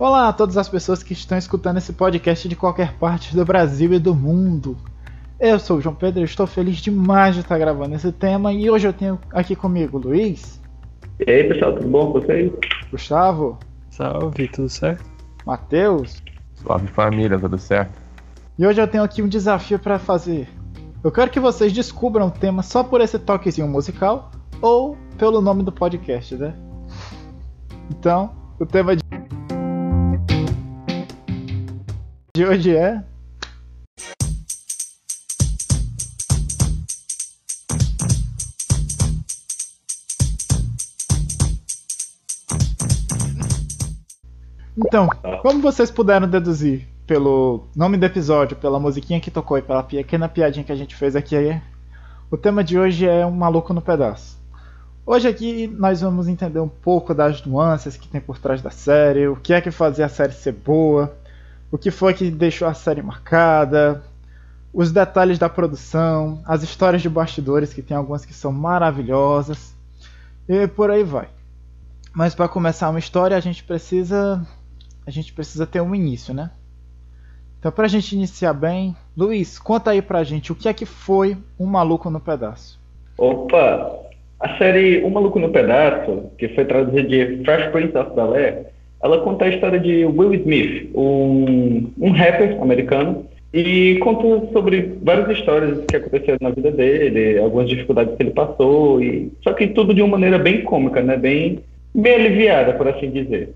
Olá a todas as pessoas que estão escutando esse podcast de qualquer parte do Brasil e do mundo. Eu sou o João Pedro e estou feliz demais de estar gravando esse tema e hoje eu tenho aqui comigo o Luiz. E aí pessoal, tudo bom com vocês? Gustavo. Salve, tudo certo? Matheus. Salve família, tudo certo? E hoje eu tenho aqui um desafio para fazer. Eu quero que vocês descubram o tema só por esse toquezinho musical ou pelo nome do podcast, né? Então, o tema de de hoje é Então, como vocês puderam deduzir pelo nome do episódio, pela musiquinha que tocou e pela pequena piadinha que a gente fez aqui, o tema de hoje é um maluco no pedaço. Hoje aqui nós vamos entender um pouco das nuances que tem por trás da série, o que é que fazia a série ser boa, o que foi que deixou a série marcada, os detalhes da produção, as histórias de bastidores, que tem algumas que são maravilhosas, e por aí vai. Mas para começar uma história, a gente precisa a gente precisa ter um início, né? Então, para a gente iniciar bem, Luiz, conta aí pra gente o que é que foi Um Maluco no Pedaço. Opa! A série Um Maluco no Pedaço, que foi traduzida de Fresh Prince of Bel-Air, ela conta a história de Will Smith, um, um rapper americano, e conta sobre várias histórias que aconteceram na vida dele, algumas dificuldades que ele passou, e só que tudo de uma maneira bem cômica, né? Bem, bem aliviada, por assim dizer.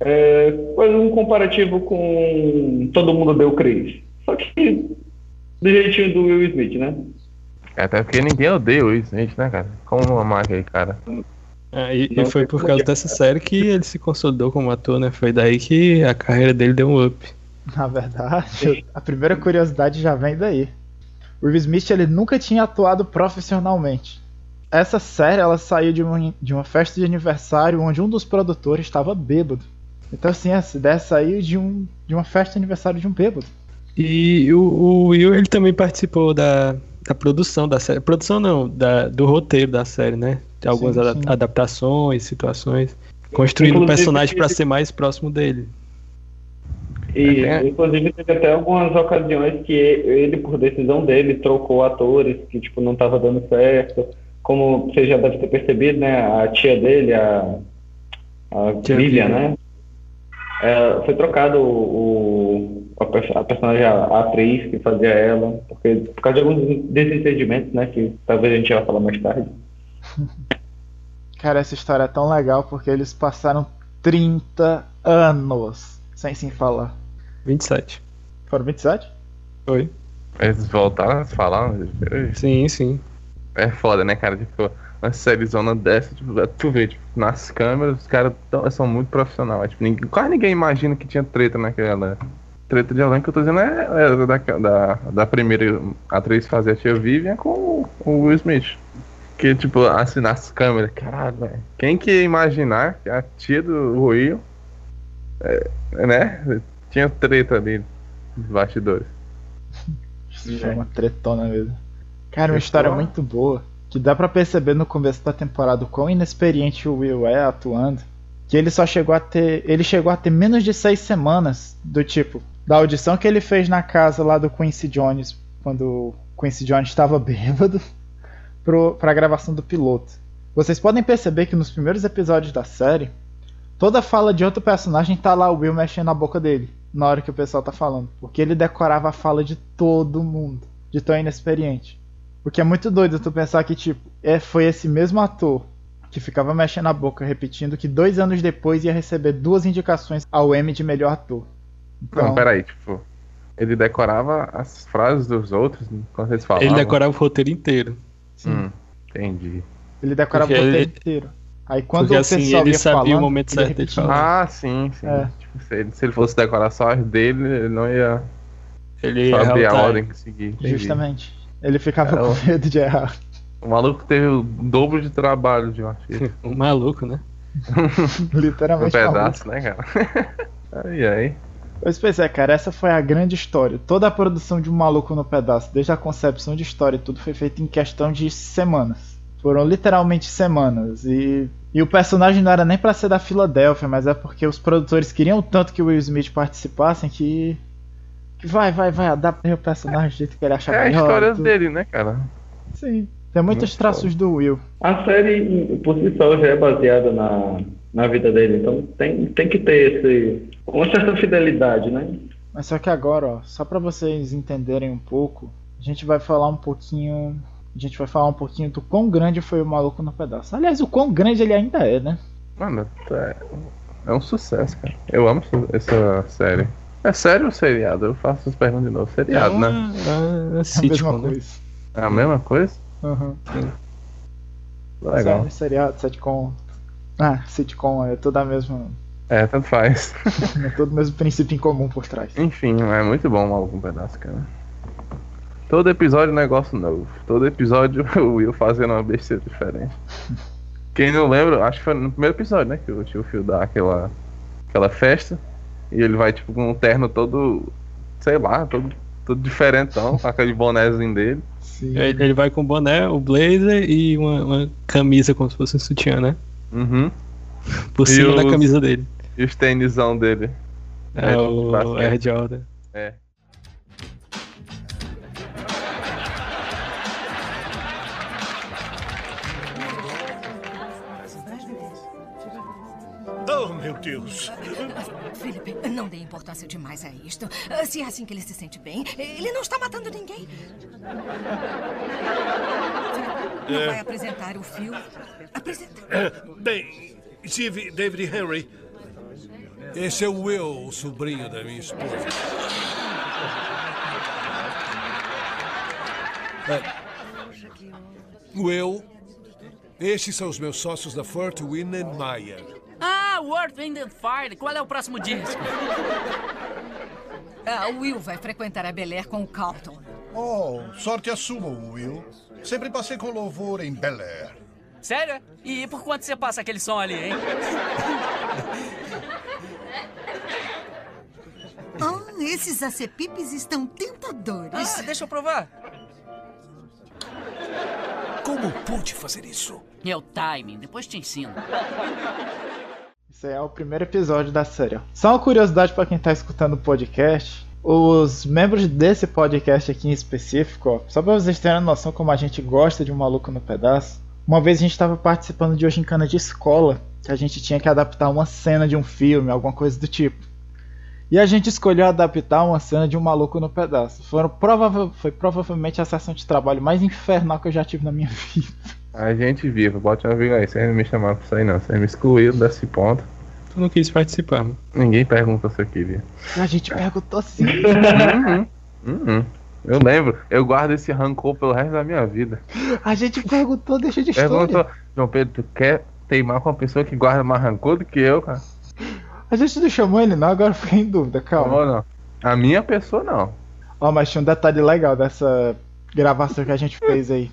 É, faz um comparativo com Todo Mundo Deu Cris. Só que do jeitinho do Will Smith, né? Até porque ninguém odeia o Will Smith, né, cara? Como marca aí, cara. É, e, e, foi por causa dessa série que ele se consolidou como ator, né? Foi daí que a carreira dele deu um up. Na verdade, a primeira curiosidade já vem daí. O Will Smith ele nunca tinha atuado profissionalmente. Essa série ela saiu de uma, de uma festa de aniversário onde um dos produtores estava bêbado. Então, assim, essa ideia saiu de, um, de uma festa de aniversário de um bêbado. E o, o Will, ele também participou da, da produção da série. Produção não, da, do roteiro da série, né? De algumas sim, sim. adaptações, situações. Construindo um personagem para ser mais próximo dele. E, inclusive, teve até algumas ocasiões que ele, por decisão dele, trocou atores que, tipo, não tava dando certo. Como você já deve ter percebido, né? A tia dele, a, a Vivian, né? É, foi trocado o, o, a, personagem, a atriz que fazia ela, porque, por causa de alguns desentendimentos, né? Que talvez a gente ia falar mais tarde. Cara, essa história é tão legal porque eles passaram 30 anos sem se falar. 27. Foram 27? Foi. Eles voltaram a falar? Sim, sim. É foda, né, cara? Tipo, uma sériezona dessa, tipo, tu vê, tipo, nas câmeras, os caras são muito profissionais. Tipo, ninguém, quase ninguém imagina que tinha treta naquela. Treta de elenco que eu tô dizendo é, é da, da, da primeira atriz fazia a tia Vivian com o Will Smith. Que, tipo, assim, nas câmeras, caralho, velho. Quem que ia imaginar que a tia do Will, é, né? Tinha treta ali nos bastidores. Isso é uma tretona mesmo. Cara, uma história muito boa que dá para perceber no começo da temporada o quão inexperiente o Will é atuando, que ele só chegou a ter, ele chegou a ter menos de seis semanas do tipo da audição que ele fez na casa lá do Quincy Jones quando o Quincy Jones estava bêbado para a gravação do piloto. Vocês podem perceber que nos primeiros episódios da série, toda fala de outro personagem tá lá o Will mexendo na boca dele na hora que o pessoal tá falando, porque ele decorava a fala de todo mundo, de tão inexperiente. Porque é muito doido tu pensar que, tipo, é, foi esse mesmo ator que ficava mexendo a boca, repetindo que dois anos depois ia receber duas indicações ao Emmy de melhor ator. Então... Não, peraí, tipo, ele decorava as frases dos outros quando eles falavam. Ele decorava o roteiro inteiro. Sim. Hum, entendi. Ele decorava Porque o roteiro ele... inteiro. Aí quando Porque, o assim, pessoal ele ia sabia falando, o momento certo de falar. Ah, sim, sim. É. Tipo, se, ele, se ele fosse decorar só as dele, ele não ia ele saber a ordem que seguir. Justamente. Ele ficava com medo de errar. O maluco teve o dobro de trabalho de um artista. um maluco, né? Literalmente. Um pedaço, maluco. né, cara? ai, ai. Pois, pois é, cara, essa foi a grande história. Toda a produção de um maluco no pedaço, desde a concepção de história e tudo, foi feita em questão de semanas. Foram literalmente semanas. E, e o personagem não era nem para ser da Filadélfia, mas é porque os produtores queriam tanto que o Will Smith participassem que. que vai, vai, vai, adaptar o personagem do jeito que ele achar é melhor. É a história dele, né, cara? Sim. Tem muitos Muito traços bom. do Will. A série, por si só, já é baseada na, na vida dele, então tem, tem que ter esse, uma certa fidelidade, né? Mas só que agora, ó, só para vocês entenderem um pouco, a gente vai falar um pouquinho. A gente vai falar um pouquinho do quão grande foi o maluco no pedaço. Aliás, o quão grande ele ainda é, né? Mano, é, é um sucesso, cara. Eu amo essa série. É sério o seriado? Eu faço as perguntas de novo. Seriado, é, né? É, é, é a mesma né? coisa. É a mesma coisa? Uhum. Legal. Série, seriado, sitcom. Ah, sitcom é toda a mesma. É, tanto faz. é todo o mesmo princípio em comum por trás. Enfim, é muito bom o Maluco um Pedaço, cara. Todo episódio é um negócio novo. Todo episódio o Will fazendo uma besteira diferente. Quem não lembra, acho que foi no primeiro episódio, né? Que o tio Phil dá aquela, aquela festa. E ele vai, tipo, com um terno todo. Sei lá, todo, todo diferentão, com aquele bonézinho dele. Sim. Ele vai com o boné, o blazer e uma, uma camisa como se fosse um sutiã, né? Uhum. Por cima da camisa dele. E os tênisão dele. É, é o Air Jordan. É. Oh, meu Deus! Não dê importância demais a isto. Se é assim que ele se sente bem, ele não está matando ninguém. Não é. vai apresentar o fio? Apresenta. É, bem, Steve, David Henry. Esse é o Will, o sobrinho da minha esposa. É. Will, estes são os meus sócios da Fort Wind Ah, World Wind and Fire. Qual é o próximo disco? Ah, o Will vai frequentar a Bel Air com o Carlton. Oh, sorte a sua, Will. Sempre passei com louvor em Bel Air. Sério? E por quanto você passa aquele som ali, hein? Oh, esses acepipes estão tentadores. Ah, deixa eu provar. Como pude fazer isso? Meu timing, depois te ensino. Esse é o primeiro episódio da série. Só uma curiosidade para quem tá escutando o podcast. Os membros desse podcast aqui em específico, ó, só pra vocês terem noção como a gente gosta de um maluco no pedaço. Uma vez a gente estava participando de uma gincana de escola, que a gente tinha que adaptar uma cena de um filme, alguma coisa do tipo. E a gente escolheu adaptar uma cena de um maluco no pedaço. Foram prova foi provavelmente a sessão de trabalho mais infernal que eu já tive na minha vida. A gente viva, bote uma vírgula aí, vocês não me chamaram pra sair não, vocês me excluíram desse ponto. Tu não quis participar, mano. Ninguém pergunta se eu queria. A gente perguntou sim. uhum. Uhum. Eu lembro, eu guardo esse rancor pelo resto da minha vida. A gente perguntou, deixa de história. Perguntou, João Pedro, tu quer teimar com uma pessoa que guarda mais rancor do que eu, cara? A gente não chamou ele não, agora fiquei em dúvida, calma. Não, não. A minha pessoa não. Ó, oh, mas tinha um detalhe legal dessa gravação que a gente fez aí.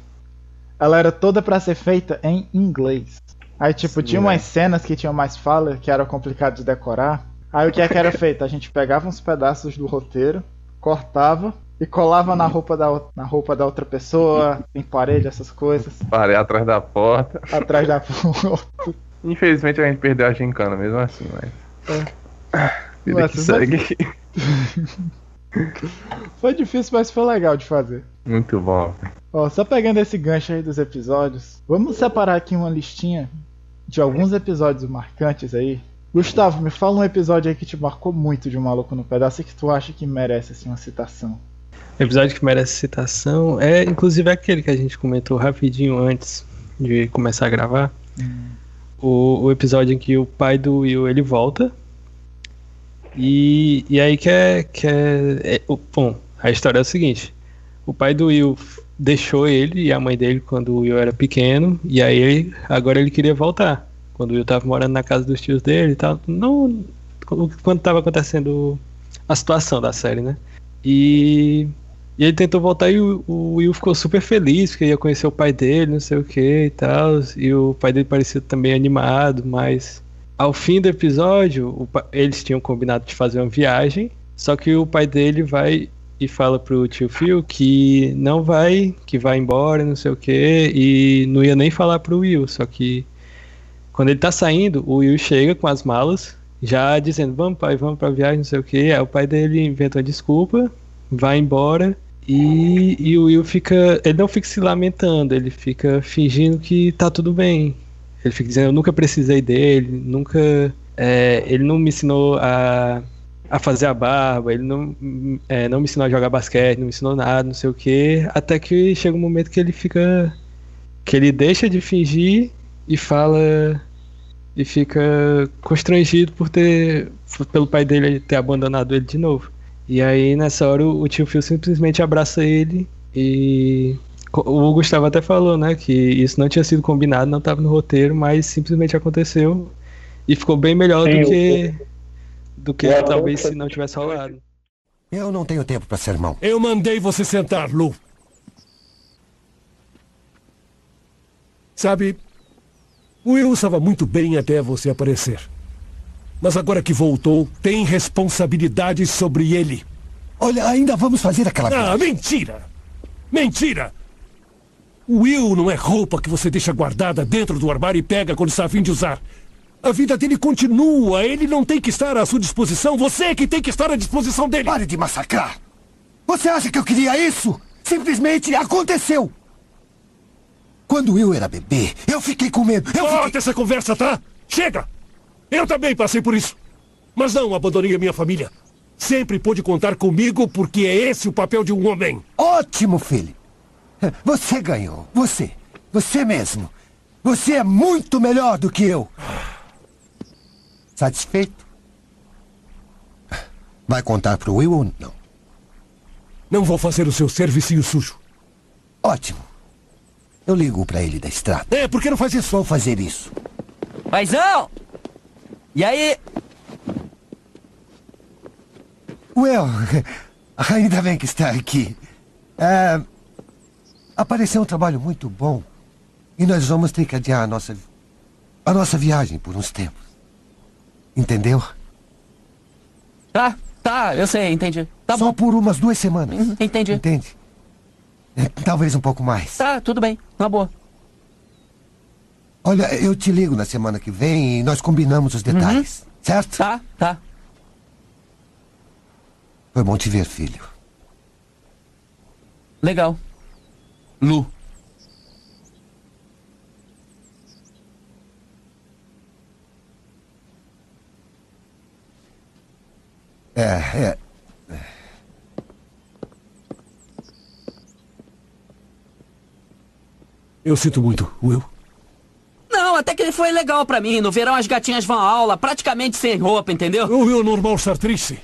Ela era toda para ser feita em inglês. Aí, tipo, Sim, tinha umas é. cenas que tinham mais fala, que era complicado de decorar. Aí o que é que era feito? A gente pegava uns pedaços do roteiro, cortava e colava na roupa da, na roupa da outra pessoa, em parede, essas coisas. Parei atrás da porta. Atrás da porta. Infelizmente a gente perdeu a gincana mesmo assim, mas. É. Vida Nossa, que segue. foi difícil, mas foi legal de fazer. Muito bom. Ó, só pegando esse gancho aí dos episódios, vamos separar aqui uma listinha de alguns episódios marcantes aí Gustavo, me fala um episódio aí que te marcou muito de um maluco no pedaço e que tu acha que merece assim, uma citação. O episódio que merece citação é inclusive aquele que a gente comentou rapidinho antes de começar a gravar. Hum. O, o episódio em que o pai do Will ele volta. E, e aí que é. Que é, é bom, a história é o seguinte: o pai do Will deixou ele e a mãe dele quando o Will era pequeno, e aí agora ele queria voltar quando o Will tava morando na casa dos tios dele e tal. Não, quando tava acontecendo a situação da série, né? E, e ele tentou voltar e o, o, Will ficou super feliz porque ia conhecer o pai dele, não sei o que e tal. E o pai dele parecia também animado, mas ao fim do episódio, o, eles tinham combinado de fazer uma viagem. Só que o pai dele vai e fala pro tio Phil que não vai, que vai embora, não sei o que, e não ia nem falar pro Will, só que quando ele tá saindo, o Will chega com as malas, já dizendo, vamos pai, vamos pra viagem, não sei o que, aí o pai dele inventa uma desculpa, vai embora, e, e o Will fica, ele não fica se lamentando, ele fica fingindo que tá tudo bem, ele fica dizendo, eu nunca precisei dele, nunca, é, ele não me ensinou a a fazer a barba, ele não, é, não me ensinou a jogar basquete, não me ensinou nada, não sei o que, até que chega um momento que ele fica. que ele deixa de fingir e fala. e fica constrangido por ter. pelo pai dele ter abandonado ele de novo. E aí nessa hora o, tio Phil simplesmente abraça ele e. O Gustavo até falou, né, que isso não tinha sido combinado, não estava no roteiro, mas simplesmente aconteceu e ficou bem melhor Sim, do que do que talvez se não tivesse rolado. Eu não tenho tempo para sermão. Eu mandei você sentar, Lu. Sabe, o Will estava muito bem até você aparecer. Mas agora que voltou, tem responsabilidades sobre ele. Olha, ainda vamos fazer aquela... Ah, mentira! Mentira! O Will não é roupa que você deixa guardada dentro do armário e pega quando está a fim de usar. A vida dele continua. Ele não tem que estar à sua disposição. Você é que tem que estar à disposição dele. Pare de massacrar. Você acha que eu queria isso? Simplesmente aconteceu. Quando eu era bebê, eu fiquei com medo. Eu Corta fiquei... essa conversa, tá? Chega! Eu também passei por isso. Mas não abandonei a minha família. Sempre pôde contar comigo porque é esse o papel de um homem. Ótimo, filho. Você ganhou. Você. Você mesmo. Você é muito melhor do que eu. Satisfeito? Vai contar pro Will ou não? Não vou fazer o seu servicinho sujo. Ótimo. Eu ligo pra ele da estrada. É, por que não faz isso? Vou fazer isso. Paizão! E aí? Will, ainda bem que está aqui. É, apareceu um trabalho muito bom. E nós vamos ter que adiar a nossa, a nossa viagem por uns tempos. Entendeu? Tá, tá, eu sei, entendi. Tá Só bom. por umas duas semanas. Uhum, entendi. Entende? É, talvez um pouco mais. Tá, tudo bem. Na boa. Olha, eu te ligo na semana que vem e nós combinamos os detalhes. Uhum. Certo? Tá, tá. Foi bom te ver, filho. Legal. Lu. É, é. Eu sinto muito, Will. Não, até que ele foi legal pra mim. No verão as gatinhas vão à aula praticamente sem roupa, entendeu? Will é normal estar triste.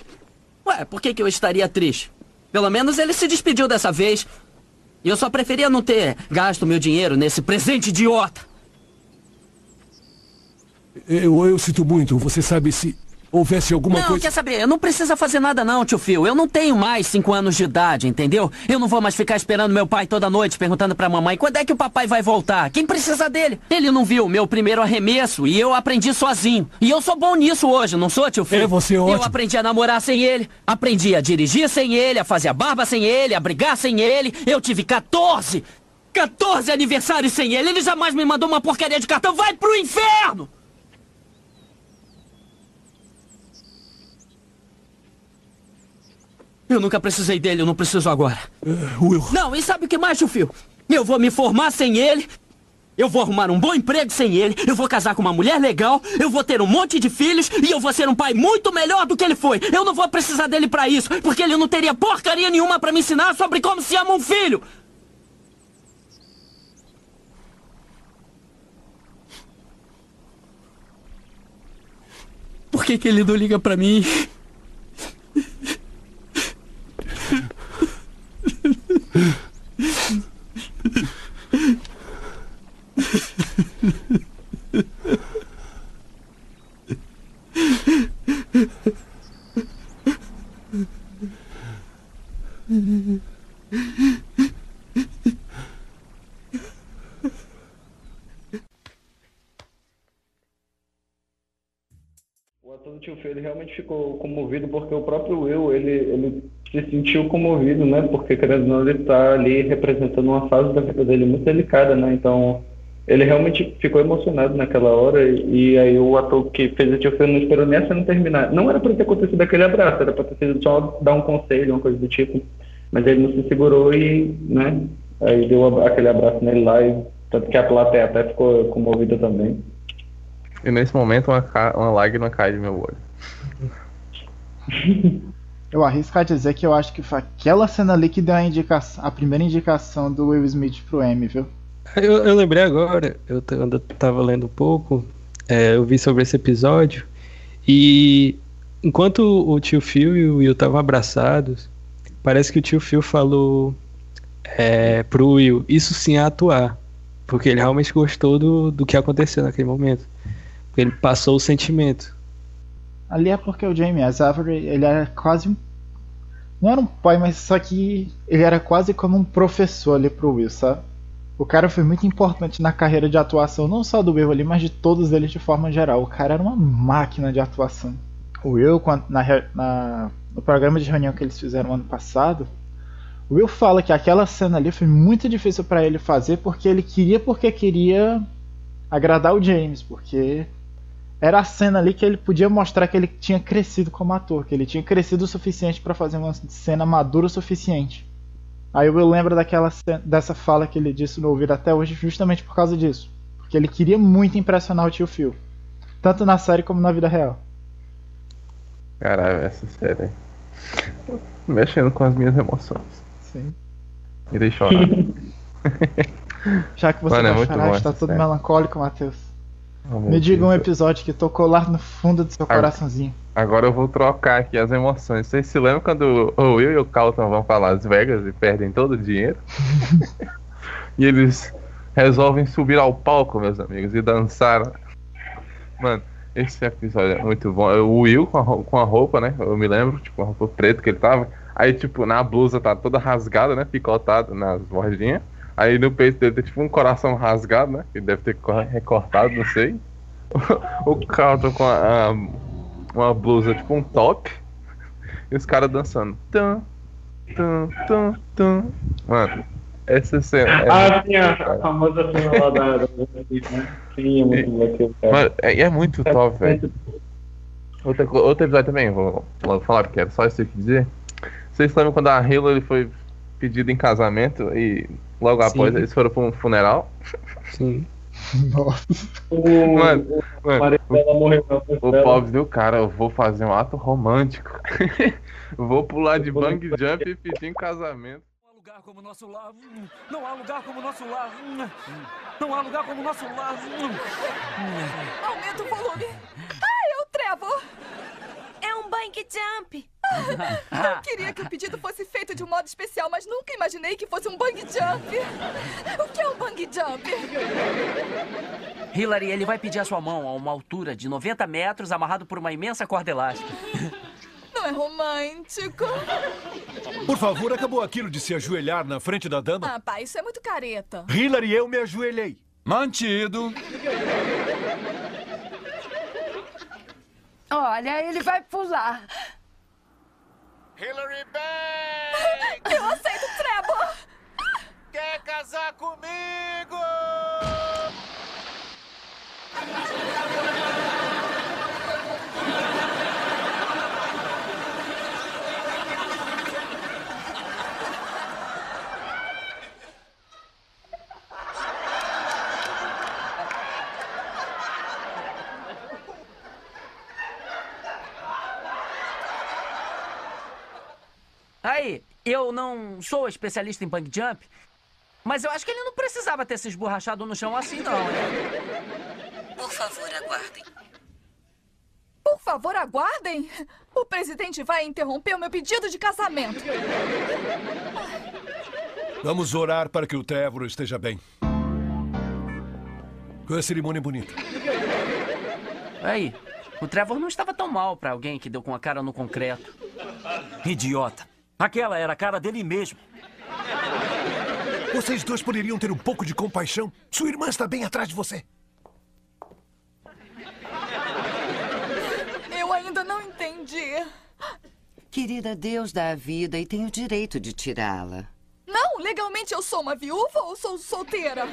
Ué, por que, que eu estaria triste? Pelo menos ele se despediu dessa vez. E eu só preferia não ter gasto meu dinheiro nesse presente idiota. Eu, eu sinto muito. Você sabe se houvesse alguma não, coisa... Não, quer saber? Não precisa fazer nada não, tio Phil. Eu não tenho mais cinco anos de idade, entendeu? Eu não vou mais ficar esperando meu pai toda noite perguntando pra mamãe quando é que o papai vai voltar. Quem precisa dele? Ele não viu meu primeiro arremesso e eu aprendi sozinho. E eu sou bom nisso hoje, não sou, tio Phil? É, você é ótimo. Eu aprendi a namorar sem ele, aprendi a dirigir sem ele, a fazer a barba sem ele, a brigar sem ele. Eu tive 14! 14 aniversários sem ele! Ele jamais me mandou uma porcaria de cartão. Vai pro inferno! Eu nunca precisei dele, eu não preciso agora. Uh, Will. Não, e sabe o que mais, Phil? Eu vou me formar sem ele. Eu vou arrumar um bom emprego sem ele. Eu vou casar com uma mulher legal. Eu vou ter um monte de filhos. E eu vou ser um pai muito melhor do que ele foi. Eu não vou precisar dele para isso. Porque ele não teria porcaria nenhuma para me ensinar sobre como se ama um filho. Por que, que ele não liga para mim? O ator do tio Phil ele realmente ficou comovido porque o próprio Will ele, ele se sentiu comovido, né? Porque, querendo ou não, ele está ali representando uma fase da vida dele muito delicada, né? Então, ele realmente ficou emocionado naquela hora e, aí o ator que fez o tio não esperou nem a cena terminar. Não era para ter acontecido aquele abraço, era para ter sido só dar um conselho, uma coisa do tipo. Mas ele não se segurou e, né? Aí deu aquele abraço nele lá e tanto que a plateia até ficou comovida também. E nesse momento uma, uma lágrima cai de meu olho. Eu arrisco a dizer que eu acho que foi aquela cena ali que deu a, indicação, a primeira indicação do Will Smith pro Emmy, viu? Eu, eu lembrei agora, eu ainda tava lendo um pouco, é, eu vi sobre esse episódio, e enquanto o tio Phil e o Will estavam abraçados, parece que o tio Phil falou é, pro Will, isso sim é atuar. Porque ele realmente gostou do, do que aconteceu naquele momento. Ele passou o sentimento. Ali é porque o Jamie Avery, ele era quase um. Não era um pai, mas só que ele era quase como um professor ali pro Will, sabe? O cara foi muito importante na carreira de atuação, não só do Will ali, mas de todos eles de forma geral. O cara era uma máquina de atuação. O Will, na, na, no programa de reunião que eles fizeram ano passado, o Will fala que aquela cena ali foi muito difícil para ele fazer porque ele queria porque queria agradar o James, porque era a cena ali que ele podia mostrar que ele tinha crescido como ator, que ele tinha crescido o suficiente para fazer uma cena madura o suficiente. Aí eu lembro daquela dessa fala que ele disse no ouvido até hoje justamente por causa disso, porque ele queria muito impressionar o tio Phil, tanto na série como na vida real. Caralho, essa série mexendo com as minhas emoções. Sim. Me deixou chorar. Já que você Mano, vai é chorar, está todo melancólico, Matheus. Oh, Me diga um episódio que tocou lá no fundo do seu agora, coraçãozinho. Agora eu vou trocar aqui as emoções. Vocês se lembram quando o Will e o Carlton vão para Las Vegas e perdem todo o dinheiro? e eles resolvem subir ao palco, meus amigos, e dançar. Mano, esse episódio é muito bom. O Will com a, com a roupa, né? Eu me lembro, tipo, a roupa preta que ele tava. Aí, tipo, na blusa tá toda rasgada, né? Picotada nas bordinhas. Aí no peito dele tem tipo um coração rasgado, né? Que deve ter recortado, não sei. o Carlton com a, a, uma blusa tipo um top. E os caras dançando. Tum, tum, tum, tum. Mano, essa cena. É ah, sim, a famosa cena lá da. né? Sim, é muito legal. Mano, é, é muito top, velho. Outro, outro episódio também, vou, vou falar porque era só isso que dizer. Vocês lembram quando a ele foi pedido em casamento e Logo Sim. após eles foram pra um funeral. Sim. Nossa. O, mano, o, mano, o, morreu, o pobre do cara, eu vou fazer um ato romântico. vou pular de bang jump e pedir em casamento. Não há lugar como nosso lar. Não há lugar como nosso lar. Não há lugar como nosso lar. Aumenta o volume. Ai, é o Trevor. É um bang jump. Eu queria que o pedido fosse feito de um modo especial, mas nunca imaginei que fosse um bang jump. O que é um bang jump? Hillary, ele vai pedir a sua mão a uma altura de 90 metros, amarrado por uma imensa corda elástica. Não é romântico. Por favor, acabou aquilo de se ajoelhar na frente da dama? Ah, pai, isso é muito careta. Hillary, eu me ajoelhei. Mantido. Olha, ele vai pular. Hillary Banks! Eu aceito Trevor! Quer casar comigo? Aí, eu não sou especialista em bang jump, mas eu acho que ele não precisava ter se esborrachado no chão assim, não. Por favor, aguardem. Por favor, aguardem? O presidente vai interromper o meu pedido de casamento. Vamos orar para que o Trevor esteja bem. Com a cerimônia bonita. Aí, o Trevor não estava tão mal para alguém que deu com a cara no concreto. Idiota. Aquela era a cara dele mesmo. Vocês dois poderiam ter um pouco de compaixão? Sua irmã está bem atrás de você. Eu ainda não entendi. Querida, Deus dá a vida e tem o direito de tirá-la. Não, legalmente eu sou uma viúva ou sou solteira?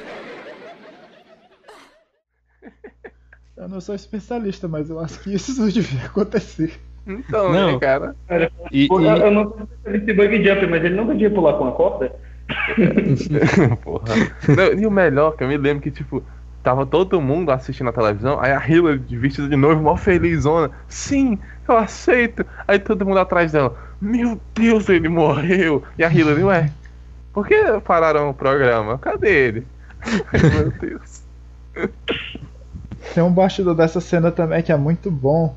Eu não sou especialista, mas eu acho que isso não devia acontecer. Então, Não. né, cara? Cara, E- pô, e- Eu não sei se ele bug jump, mas ele nunca devia pular com a corda. Porra. Não, e o melhor, que eu me lembro que, tipo, tava todo mundo assistindo a televisão, aí a Hillary vestida de noivo, mó felizona. Sim, eu aceito. Aí todo mundo atrás dela. Meu Deus, ele morreu. E a Hillary, ué, por que pararam o programa? Cadê ele? Meu Deus. Tem um bastidor dessa cena também que é muito bom.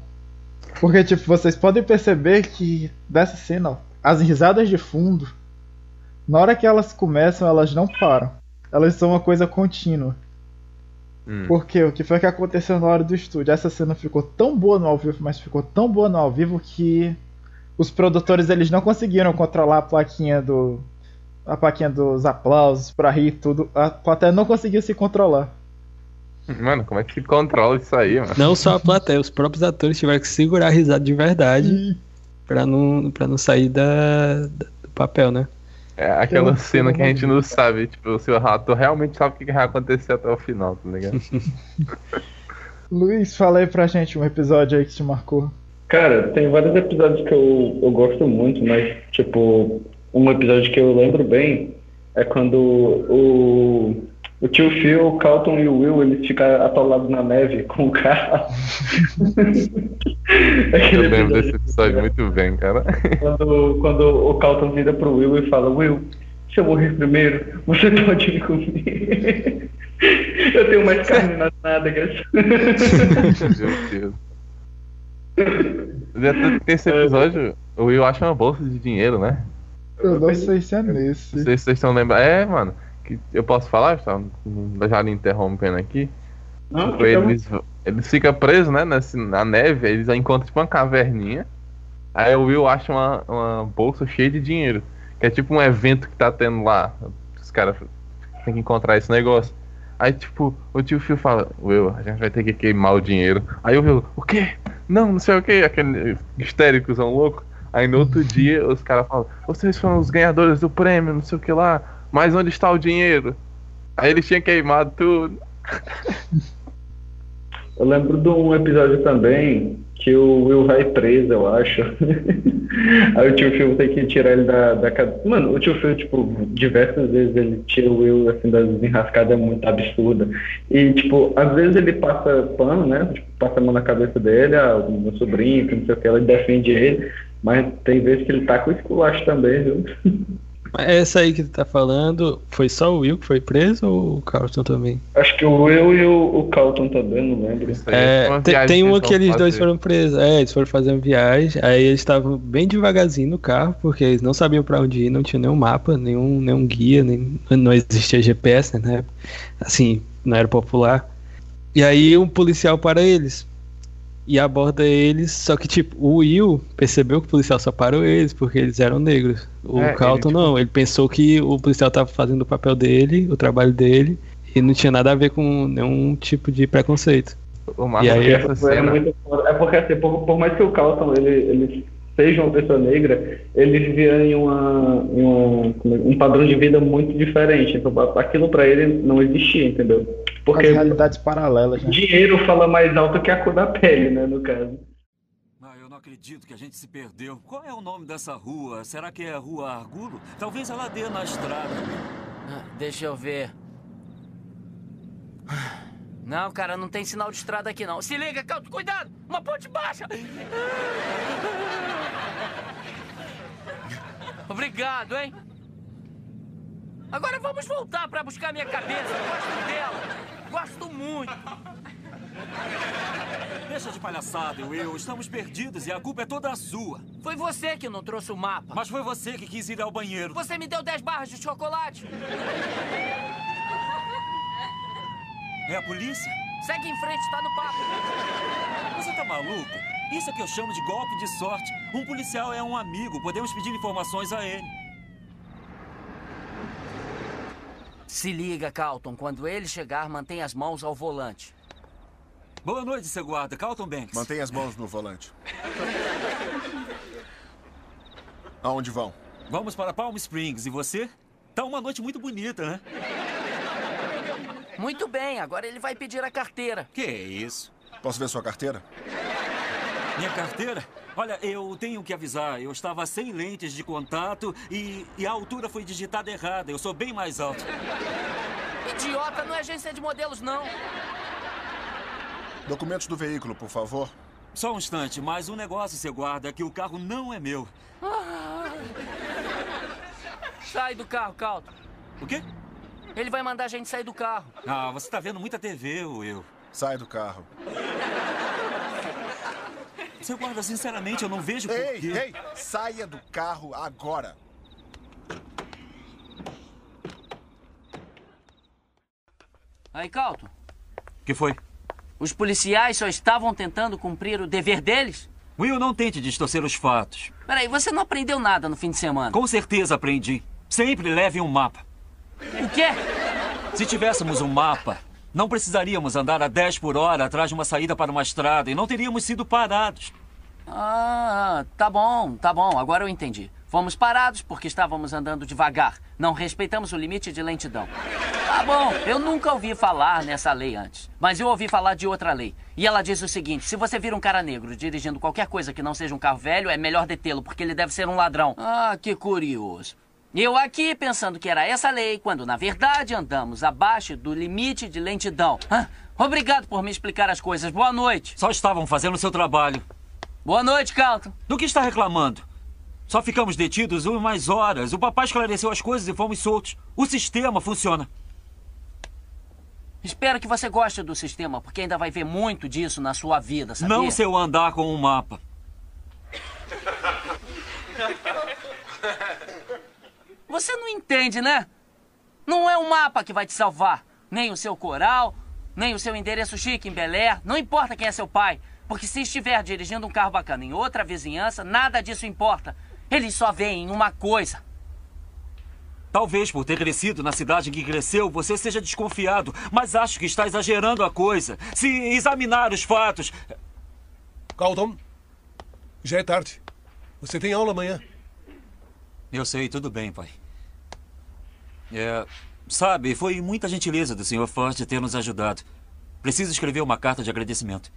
Porque, tipo, vocês podem perceber que dessa cena, ó, as risadas de fundo, na hora que elas começam, elas não param. Elas são uma coisa contínua. Hum. Porque o que foi que aconteceu na hora do estúdio? Essa cena ficou tão boa no ao vivo, mas ficou tão boa no ao vivo que os produtores eles não conseguiram controlar a plaquinha do a plaquinha dos aplausos pra rir e tudo. A plateia não conseguiu se controlar. Mano, como é que se controla isso aí, mano? Não só a plateia, os próprios atores tiveram que segurar a risada de verdade pra não, pra não sair da, da- do papel, né? É aquela Eu- cena que a gente não- sabe, tipo, se o ator realmente sabe o que que vai acontecer até o final, tá ligado? Luiz, fala aí pra gente um episódio aí que te marcou. Cara, tem vários episódios que eu, eu gosto muito, mas, tipo, um episódio que eu lembro bem é quando o, o tio Phil, o Calton e o Will, eles ficam atolados na neve com o carro. Eu lembro desse episódio muito bem, cara. quando, quando o Calton vira pro Will e fala, Will, se eu morrer primeiro, você pode me comer. eu tenho mais carne nas nádegas. Meu Deus. Já tem esse episódio, o Will acha uma bolsa de dinheiro, né? Eu não sei se é nesse. Não sei se vocês estão lembrando. É, mano. Que eu posso falar? Tá? Já lhe interrompendo aqui. Não, Tipo, fica- eles, eles ficam presos, né? Nesse, na neve, eles encontram tipo uma caverninha. Aí o Will acha uma, uma bolsa cheia de dinheiro. Que é tipo um evento que tá tendo lá. Os caras têm que encontrar esse negócio. Aí, tipo, o tio Phil fala, Will, a gente vai ter que queimar o dinheiro. Aí o Will, o quê? Não, não sei o quê, aquele histérico, são louco. Aí no outro dia os caras falam, vocês foram os ganhadores do prêmio, não sei o que lá, mas onde está o dinheiro? Aí eles tinham queimado tudo. Eu lembro de um episódio também que o Will vai preso, eu acho. Aí o tio Phil tem que tirar ele da, da cadeia. Mano, o tio Phil, tipo, diversas vezes ele tira o Will assim das enrascadas muito absurda. E, tipo, às vezes ele passa pano, né? Tipo, passa a mão na cabeça dele, ah, meu sobrinho, que não sei o que, ela defende ele. Mas tem vezes que ele tá com esculacho também, viu? Essa aí que tu tá falando, foi só o Will que foi preso ou o Carlton também? Acho que o Will e o, o Calton também, não lembro. É, tem, tem uma que eles dois foram presos. É, eles foram fazer uma viagem. Aí eles estavam bem devagarzinho no carro, porque eles não sabiam pra onde ir, não tinha nenhum mapa, nenhum, nenhum guia, nem, não existia GPS, né? Assim, não era popular. E aí um policial para eles. E aborda eles, só que tipo, o Will percebeu que o policial só parou eles porque eles eram negros. O É, Carlton ele, tipo- não, ele pensou que o policial tava fazendo o papel dele, o trabalho dele, e não tinha nada a ver com nenhum tipo de preconceito. O E aí- essa É cena. muito foda. É porque assim, por, por mais que o Carlton ele, ele seja uma pessoa negra, ele vivia em, uma, em uma- é- um padrão de vida muito diferente. Então aquilo pra ele não existia, entendeu? Porque As realidades paralelas, né? dinheiro fala mais alto que a cor da pele, né, no caso. Ah, eu não acredito que a gente se perdeu. Qual é o nome dessa rua? Será que é a Rua Argulo? Talvez ela dê na estrada. Ah, Deixa eu ver. Não, cara, não tem sinal de estrada aqui não. Se liga, Calto, cuidado! Uma ponte baixa! Obrigado, hein? Agora vamos voltar pra buscar minha cabeça. Gosto dela. Gosto muito. Deixa de palhaçada, Will. Estamos perdidos e a culpa é toda sua. Foi você que não trouxe o mapa. Mas foi você que quis ir ao banheiro. Você me deu 10 barras de chocolate. É a polícia? Segue em frente, tá no papo. Você tá maluco? Isso é que eu chamo de golpe de sorte. Um policial é um amigo. Podemos pedir informações a ele. Se liga, Calton. Quando ele chegar, mantenha as mãos ao volante. Boa noite, seu guarda. Carlton Banks. Mantenha as mãos no volante. Aonde vão? Vamos para Palm Springs. E você? Tá uma noite muito bonita, né? Muito bem, agora ele vai pedir a carteira. Que isso? Posso ver sua carteira? Minha carteira? Olha, eu tenho que avisar. Eu estava sem lentes de contato e, e a altura foi digitada errada. Eu sou bem mais alto. Idiota, não é agência de modelos, não. Documentos do veículo, por favor. Só um instante, mas um negócio você guarda que o carro não é meu. Sai do carro, Calto. O quê? Ele vai mandar a gente sair do carro. Ah, você tá vendo muita TV, Will. Sai do carro. Seu guarda, sinceramente, eu não vejo por Ei, quê. ei, saia do carro agora. Aí, Calto. O que foi? Os policiais só estavam tentando cumprir o dever deles? Will, não tente distorcer os fatos. Peraí, você não aprendeu nada no fim de semana? Com certeza aprendi. Sempre leve um mapa. O quê? Se tivéssemos um mapa, não precisaríamos andar a 10 por hora atrás de uma saída para uma estrada e não teríamos sido parados. Ah, tá bom, tá bom, agora eu entendi. Fomos parados porque estávamos andando devagar. Não respeitamos o limite de lentidão. Tá bom, eu nunca ouvi falar nessa lei antes. Mas eu ouvi falar de outra lei. E ela diz o seguinte: se você vir um cara negro dirigindo qualquer coisa que não seja um carro velho, é melhor detê-lo, porque ele deve ser um ladrão. Ah, que curioso. Eu aqui pensando que era essa lei, quando na verdade andamos abaixo do limite de lentidão. Ah, obrigado por me explicar as coisas. Boa noite. Só estavam fazendo o seu trabalho. Boa noite, Calton. Do que está reclamando? Só ficamos detidos umas horas. O papai esclareceu as coisas e fomos soltos. O sistema funciona. Espero que você goste do sistema, porque ainda vai ver muito disso na sua vida, sabia? Não se eu andar com um mapa. Você não entende, né? Não é o mapa que vai te salvar. Nem o seu coral, nem o seu endereço chique em Bel Air. Não importa quem é seu pai. Porque se estiver dirigindo um carro bacana em outra vizinhança, nada disso importa. Eles só veem uma coisa. Talvez por ter crescido na cidade em que cresceu, você seja desconfiado, mas acho que está exagerando a coisa. Se examinar os fatos. Calton, já é tarde. Você tem aula amanhã. Eu sei, tudo bem, pai. É. Sabe, foi muita gentileza do Sr. Ford ter nos ajudado. Preciso escrever uma carta de agradecimento.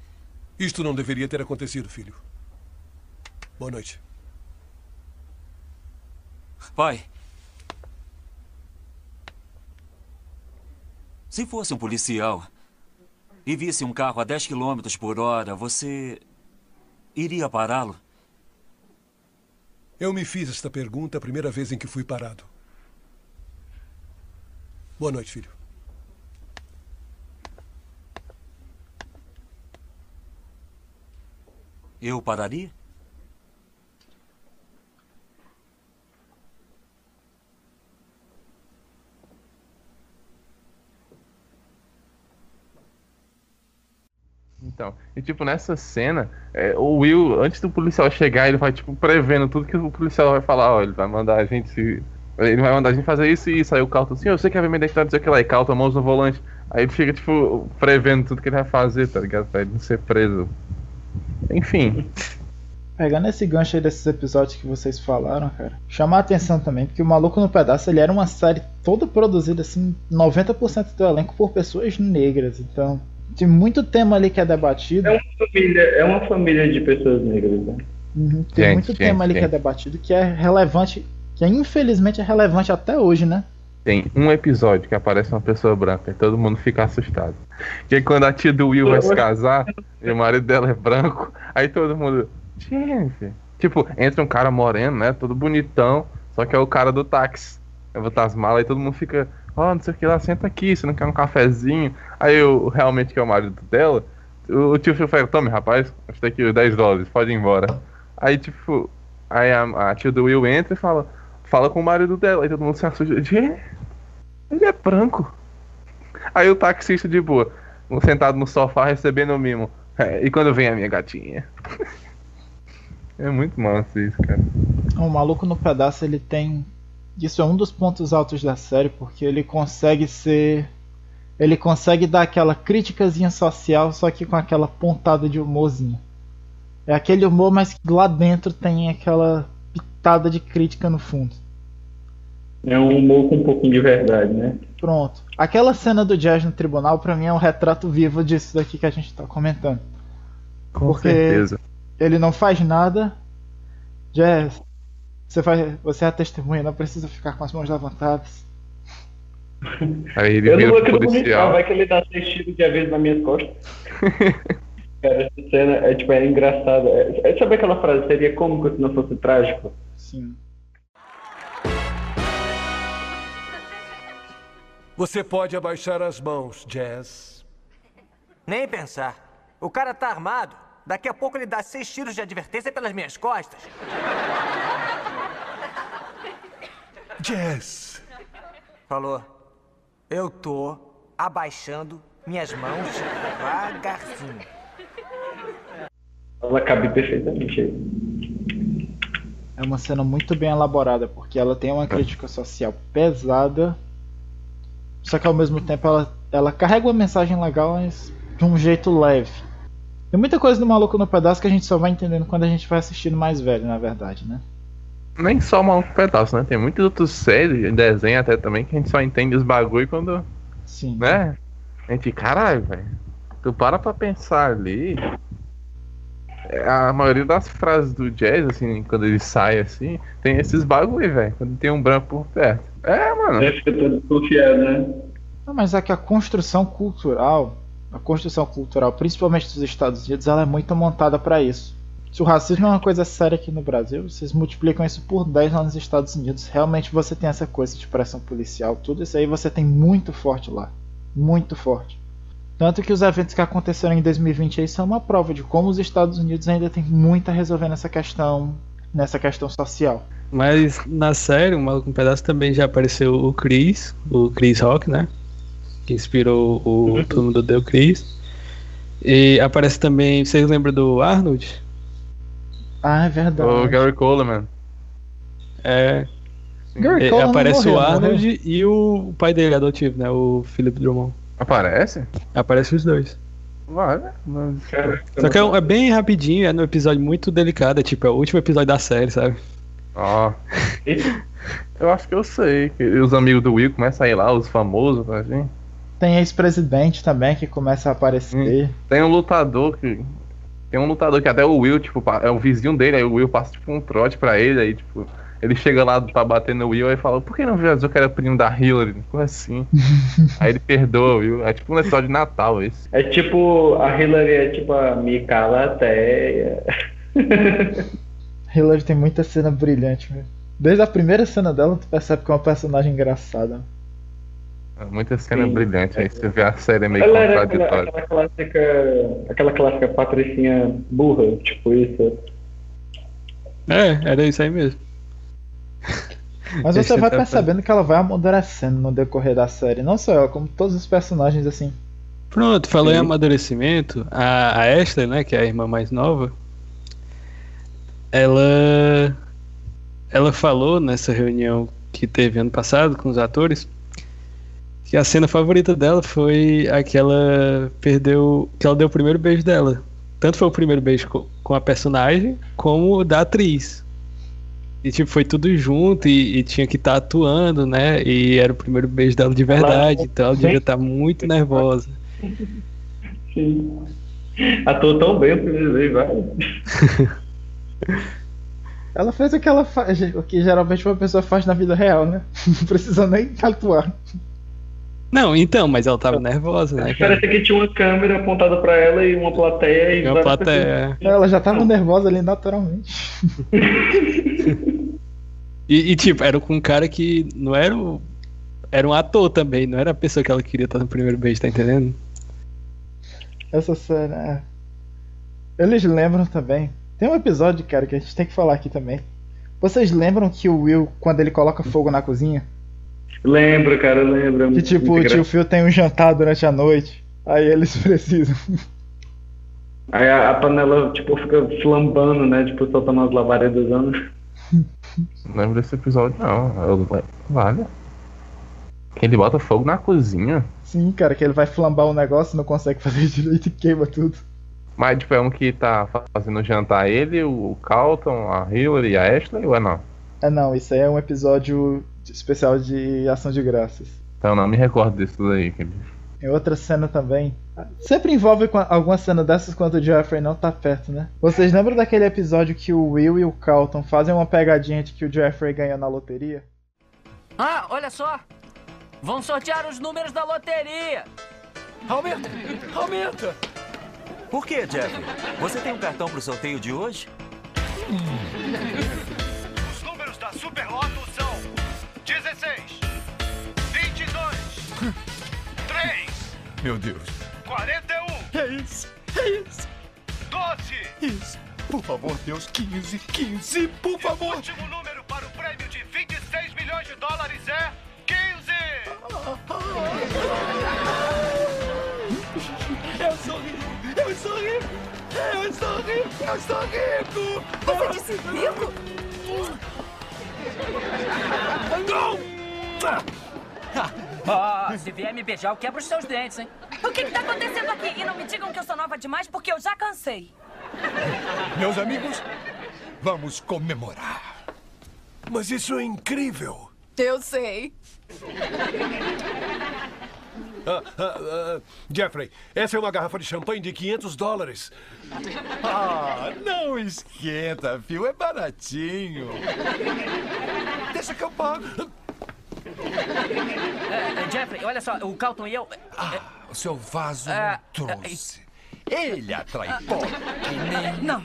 Isto não deveria ter acontecido, filho. Boa noite. Pai. Se fosse um policial e visse um carro a 10 km por hora, você iria pará-lo? Eu me fiz esta pergunta a primeira vez em que fui parado. Boa noite, filho. Eu pararia? Então, e tipo, nessa cena, é, o Will, antes do policial chegar, ele vai, tipo, prevendo tudo que o policial vai falar, ó, ele vai mandar a gente se. Ele vai mandar a gente fazer isso e isso. Aí o Calton assim, eu sei que vai me identidade, dizer que lá, e Calton, mãos no volante. Aí ele fica, tipo, prevendo tudo que ele vai fazer, tá ligado? Pra ele não ser preso. Enfim. Pegando esse gancho aí desses episódios que vocês falaram, cara, chamar a atenção também, porque o Maluco no Pedaço ele era uma série toda produzida, assim, 90% do elenco por pessoas negras, então tem muito tema ali que é debatido. É uma família, é uma família de pessoas negras, né? Uhum, tem Gente, muito gente, tema ali que é gente. debatido que é relevante, que é, infelizmente é relevante até hoje, né? Tem um episódio que aparece uma pessoa branca e todo mundo fica assustado. Que é quando a tia do Will vai se casar e o marido dela é branco, aí todo mundo. Gente. Tipo, entra um cara moreno, né? Todo bonitão, só que é o cara do táxi. Eu botar as malas e todo mundo fica. Ó, não sei o que lá, senta aqui, você não quer um cafezinho? Aí o realmente que é o marido dela, o, o tio Phil fala, tome rapaz, acho que aqui os 10 dólares, pode ir embora. Aí tipo, aí a, a tia do Will entra e fala, fala com o marido dela, aí todo mundo se assusta. "Gente, Ele é branco. Aí o taxista de boa, sentado no sofá recebendo o mimo. "É, e quando vem a minha gatinha? é muito massa isso, cara. O Maluco no Pedaço ele tem. Isso é um dos pontos altos da série, porque ele consegue ser. Ele consegue dar aquela criticazinha social, só que com aquela pontada de humorzinho. É aquele humor, mas que lá dentro tem aquela pitada de crítica no fundo. É um humor com um pouquinho de verdade, né? Pronto. Aquela cena do Jazz no tribunal, pra mim, é um retrato vivo disso daqui que a gente tá comentando. Com Porque certeza. ele não faz nada. Jazz, você, faz, você é a testemunha, não precisa ficar com as mãos levantadas. Aí ele Eu não vou acreditar, vai que ele dá seis tiros de vez nas minhas costas. Cara, essa cena é, tipo, é engraçada. É, é- sabe aquela frase, seria cômico se não fosse trágico? Sim. Você pode abaixar as mãos, Jazz. Nem pensar. O cara tá armado. Daqui a pouco ele dá seis tiros de advertência pelas minhas costas. Jazz. Falou. Eu tô abaixando minhas mãos devagarzinho. Ela cabe perfeitamente aí. É uma cena muito bem elaborada, porque ela tem uma crítica social pesada, só que ao mesmo tempo ela, ela carrega uma mensagem legal, mas de um jeito leve. Tem muita coisa do Maluco no Pedaço que a gente só vai entendendo quando a gente vai assistindo mais velho, na verdade, né? Nem só o maluco pedaço, né? Tem muitas outras séries, desenho até também, que a gente só entende os bagulho quando. Sim. Né? A gente, caralho, velho. Tu para pra pensar ali. A maioria das frases do jazz, assim, quando ele sai assim, tem esses bagulho, velho. Quando tem um branco por perto. É, mano. É, fica todo desconfiado, né? Não, mas é que a construção cultural, a construção cultural, principalmente dos Estados Unidos, ela é muito montada para isso. Se o racismo é uma coisa séria aqui no Brasil, vocês multiplicam isso por 10 lá nos Estados Unidos. Realmente você tem essa coisa de pressão policial, tudo isso aí você tem muito forte lá. Muito forte. Tanto que os eventos que aconteceram em 2020 aí são uma prova de como os Estados Unidos ainda tem muito a resolver nessa questão, nessa questão social. Mas na série, o Maluco no Pedaço também já apareceu o Chris, o Chris Rock, né? Que inspirou o Todo Mundo Deu Chris. E aparece também, vocês lembram do Arnold? Ah, é verdade. O Gary Coleman. É. Gary Coleman aparece morreu, o Arnold morreu. e o pai dele adotivo, né? O Philip Drummond. Aparece? Aparece os dois. Vai, mas... Só que é, um- é bem rapidinho, é num episódio muito delicado, é tipo, é o último episódio da série, sabe? Ó. eu acho que eu sei. Que os amigos do Will começam a ir lá, os famosos, tá, gente? Tem ex-presidente também que começa a aparecer. Tem um lutador que. Tem um lutador que até o Will, tipo, é o vizinho dele, aí o Will passa tipo um trote pra ele, aí, tipo, ele chega lá pra bater no Will e fala, por que não avisou que era primo da Hillary? Como assim? aí ele perdoa o Will. É tipo um episódio de Natal esse. É tipo, a Hillary é tipo a Micalateia. Hillary tem muita cena brilhante, velho. Desde a primeira cena dela, tu percebe que é uma personagem engraçada. É Muita cena Sim. brilhante, aí você vê a série meio Ela era aquela, contraditória. aquela clássica. Aquela clássica patricinha burra, tipo isso. É, era isso aí mesmo. Mas você vai tá- percebendo que ela vai amadurecendo no decorrer da série. Não só ela, como todos os personagens, assim. Pronto, falou em amadurecimento. A, a Esther, né, que é a irmã mais nova, ela ela falou nessa reunião que teve ano passado com os atores que a cena favorita dela foi a que ela perdeu, que ela deu o primeiro beijo dela. Tanto foi o primeiro beijo co- com a personagem como o da atriz. E tipo, foi tudo junto e, e tinha que estar atuando, né? E era o primeiro beijo dela de verdade, então ela devia estar muito nervosa. Sim. Atuou tão bem o primeiro vez, vai. Ela fez o que ela faz, o que geralmente uma pessoa faz na vida real, né? Não precisa nem atuar. Não, então, mas ela tava nervosa, né? cara? Parece que tinha uma câmera apontada pra ela e uma plateia e uma plateia. Ela já tava nervosa ali naturalmente. E, e, tipo, era com um cara que não era o. Era um ator também, não era a pessoa que ela queria estar no primeiro beijo, tá entendendo? Essa cena. é. Eles lembram também. Tem um episódio, cara, que a gente tem que falar aqui também. Vocês lembram que o Will, quando ele coloca fogo na cozinha? Lembro, cara, lembro. é Que tipo, o tio. Phil tem um jantar durante a noite. Aí eles precisam. Aí a, a panela, tipo, fica flambando, né? Tipo, soltando umas lavaredas anos. Não lembro desse episódio, não. Eu. Vale. Que ele bota fogo na cozinha. Sim, cara, que ele vai flambar o negócio, não consegue fazer direito e queima tudo. Mas, tipo, é um que tá fazendo jantar ele, o Carlton, a Hillary e a Ashley, ou é não? É não, isso aí é um episódio especial de ação de graças. Então não me recordo disso daí, que Em outra cena também. Sempre envolve com alguma cena dessas quando o Jeffrey não tá perto, né? Vocês lembram daquele episódio que o Will e o Carlton fazem uma pegadinha de que o Jeffrey ganha na loteria? Ah, olha só! Vão sortear os números da loteria! Aumenta! Aumenta! Por que, Jeffrey? Você tem um cartão pro sorteio de hoje? Os números da Super Loto são 16, 22, 3, Meu Deus. 41. É isso. É isso. 12. Isso. Por favor, Deus, 15, 15, por favor. O último número para o prêmio de 26 milhões de dólares é 15. Eu sou rico. Eu sou rico. Eu sou rico. Eu sou rico. Você disse rico? Ah, se vier me beijar, eu quebro os seus dentes, hein? O que, que tá acontecendo aqui? E não me digam que eu sou nova demais, porque eu já cansei. Meus amigos, vamos comemorar. Mas isso é incrível. Eu sei. Ah, ah, ah, Jeffrey, essa é uma garrafa de champanhe de 500 dólares. Ah, não esquenta, Phil. É baratinho. Deixa que eu pago. É, Jeffrey, olha só, o Calton e eu. Ah, o seu vaso Ah, trouxe. Ele atrai pó que nem... Não.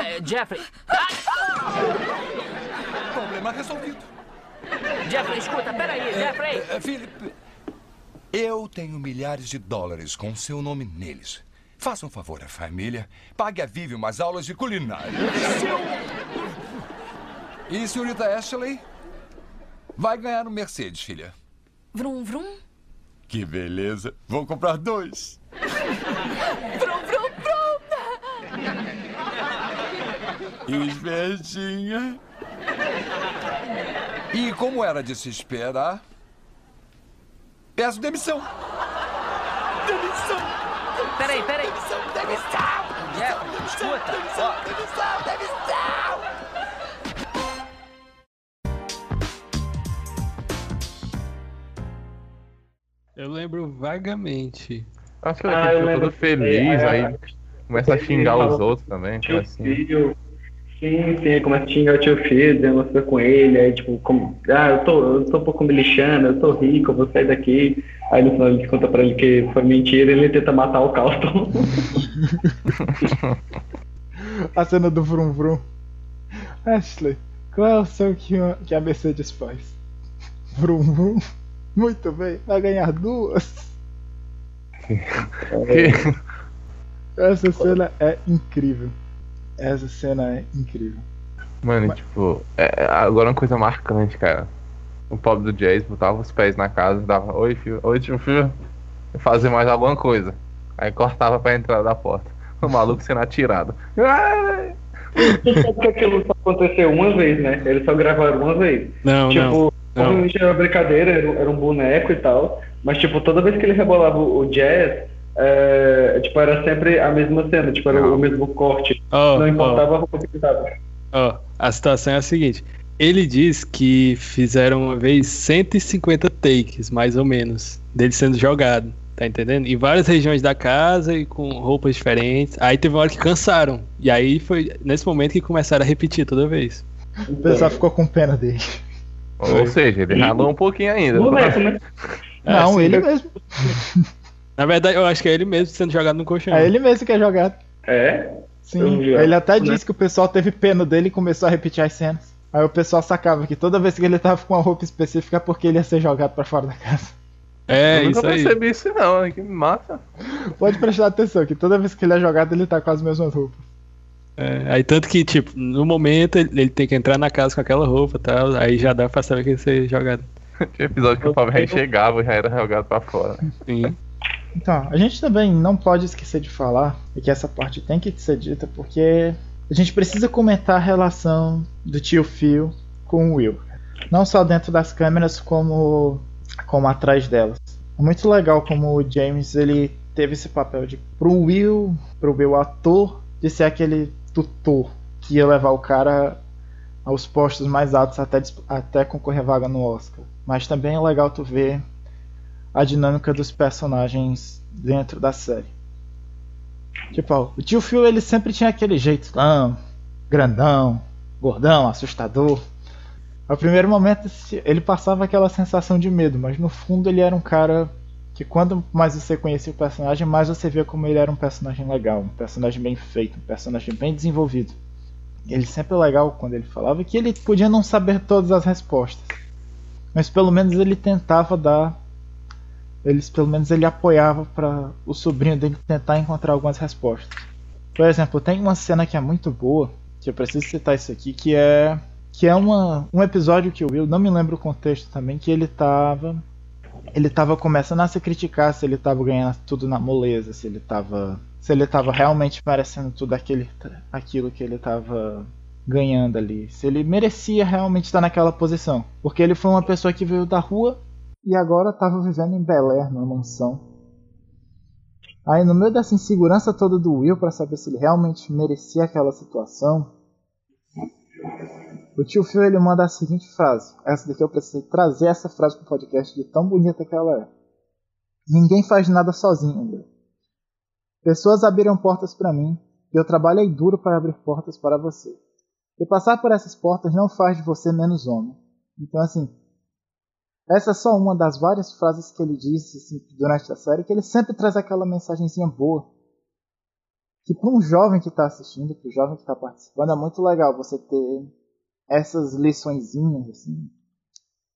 É, Jeffrey. Problema resolvido. Jeffrey, escuta, peraí, Jeffrey. Philip, eu tenho milhares de dólares com seu nome neles. Faça um favor à família. Pague a Vivi umas aulas de culinária. E senhorita Ashley? Vai ganhar um Mercedes, filha. Vrum, vrum. Que beleza. Vou comprar dois. Vrum, vrum, vrum. Espertinha. E como era de se esperar, peço demissão. Demissão. Peraí, peraí. Demissão, demissão. Jeffrey, escuta. Ó, Demissão, demissão. Eu lembro vagamente. Acho que Ah, ele eu fica lembro todo feliz, é, aí é. começa a xingar os outros também. Tio Assim. filho. Sim, sim, aí começa a xingar o tio filho, dizendo umas coisas com ele, aí tipo, como, ah, eu tô, eu tô um pouco me lixando, eu tô rico, eu vou sair daqui. Aí no final ele conta pra ele que foi mentira e ele tenta matar o Carlton. A cena do Vrum Vrum. Ashley, qual é o som que, que a Mercedes faz? Vrum Vrum. Muito bem, vai ganhar duas. Essa cena é incrível. Essa cena é incrível. Mano, tipo, é, agora uma coisa marcante, cara. O pobre do Jazz botava os pés na casa e dava, oi, filho, oi, tio filho, fazer mais alguma coisa. Aí cortava pra entrar da porta. O maluco sendo atirado. Ah! Tu sabe que aquilo só aconteceu uma vez, né? Eles só gravaram uma vez. Não, tipo, não, obviamente era uma brincadeira, era, era um boneco e tal. Mas, tipo, toda vez que ele rebolava o, o jazz, é, tipo, era sempre a mesma cena, tipo, era o mesmo corte. Ó, não ó. importava a roupa que ele tava. Ó, a situação é a seguinte. Ele diz que fizeram uma vez 150 takes, mais ou menos, dele sendo jogado, tá entendendo? Em várias regiões da casa e com roupas diferentes. Aí teve uma hora que cansaram. E aí foi nesse momento que começaram a repetir toda vez. O pessoal ficou com pena dele. Ou seja, ele ralou um pouquinho ainda. Boneco, né? Não, sim. ele mesmo. Na verdade, eu acho que é ele mesmo sendo jogado no colchão. É ele mesmo que é jogado. É? Sim, ele até né? disse que o pessoal teve pena dele e começou a repetir as cenas. Aí o pessoal sacava que toda vez que ele tava com uma roupa específica é porque ele ia ser jogado pra fora da casa. É, eu nunca isso aí. percebi isso não, que massa. Pode prestar atenção que toda vez que ele é jogado ele tá com as mesmas roupas. É, aí tanto que, tipo, no momento ele, ele tem que entrar na casa com aquela roupa e tal, aí já dá pra saber que ele ser jogado. Tinha episódio que o Fábio chegava e já era jogado pra fora. né? Sim. Então, a gente também não pode esquecer de falar, e que essa parte tem que ser dita, porque a gente precisa comentar a relação do tio Phil com o Will. Não só dentro das câmeras, como, como atrás delas. É muito legal como o James ele teve esse papel de pro Will, pro Will ator, de ser aquele tutor que ia levar o cara aos postos mais altos até, até concorrer vaga no Oscar. Mas também é legal tu ver a dinâmica dos personagens dentro da série. Tipo, ó, o tio Phil ele sempre tinha aquele jeito tão grandão, gordão, assustador. Ao primeiro momento ele passava aquela sensação de medo, mas no fundo ele era um cara que quando mais você conhecia o personagem, mais você via como ele era um personagem legal, um personagem bem feito, um personagem bem desenvolvido. Ele sempre é legal quando ele falava que ele podia não saber todas as respostas, mas pelo menos ele tentava dar eles pelo menos ele apoiava para o sobrinho dele tentar encontrar algumas respostas. Por exemplo, tem uma cena que é muito boa, que eu preciso citar isso aqui, que é que é uma, um episódio que o Will, não me lembro o contexto também, que ele tava ele tava começando a se criticar se ele tava ganhando tudo na moleza, se ele tava se ele tava realmente merecendo tudo aquele, aquilo que ele tava ganhando ali, se ele merecia realmente estar naquela posição, porque ele foi uma pessoa que veio da rua e agora estava vivendo em Bel Air, numa mansão. Aí no meio dessa insegurança toda do Will para saber se ele realmente merecia aquela situação, o tio Phil ele manda a seguinte frase. Essa daqui eu precisei trazer essa frase pro podcast de tão bonita que ela é. Ninguém faz nada sozinho, Will. Pessoas abriram portas para mim e eu trabalhei duro para abrir portas para você. E passar por essas portas não faz de você menos homem. Então assim, essa é só uma das várias frases que ele disse assim, durante a série, que ele sempre traz aquela mensagenzinha boa. Que para um jovem que está assistindo, para o jovem que está participando, é muito legal você ter essas liçõezinhas, assim.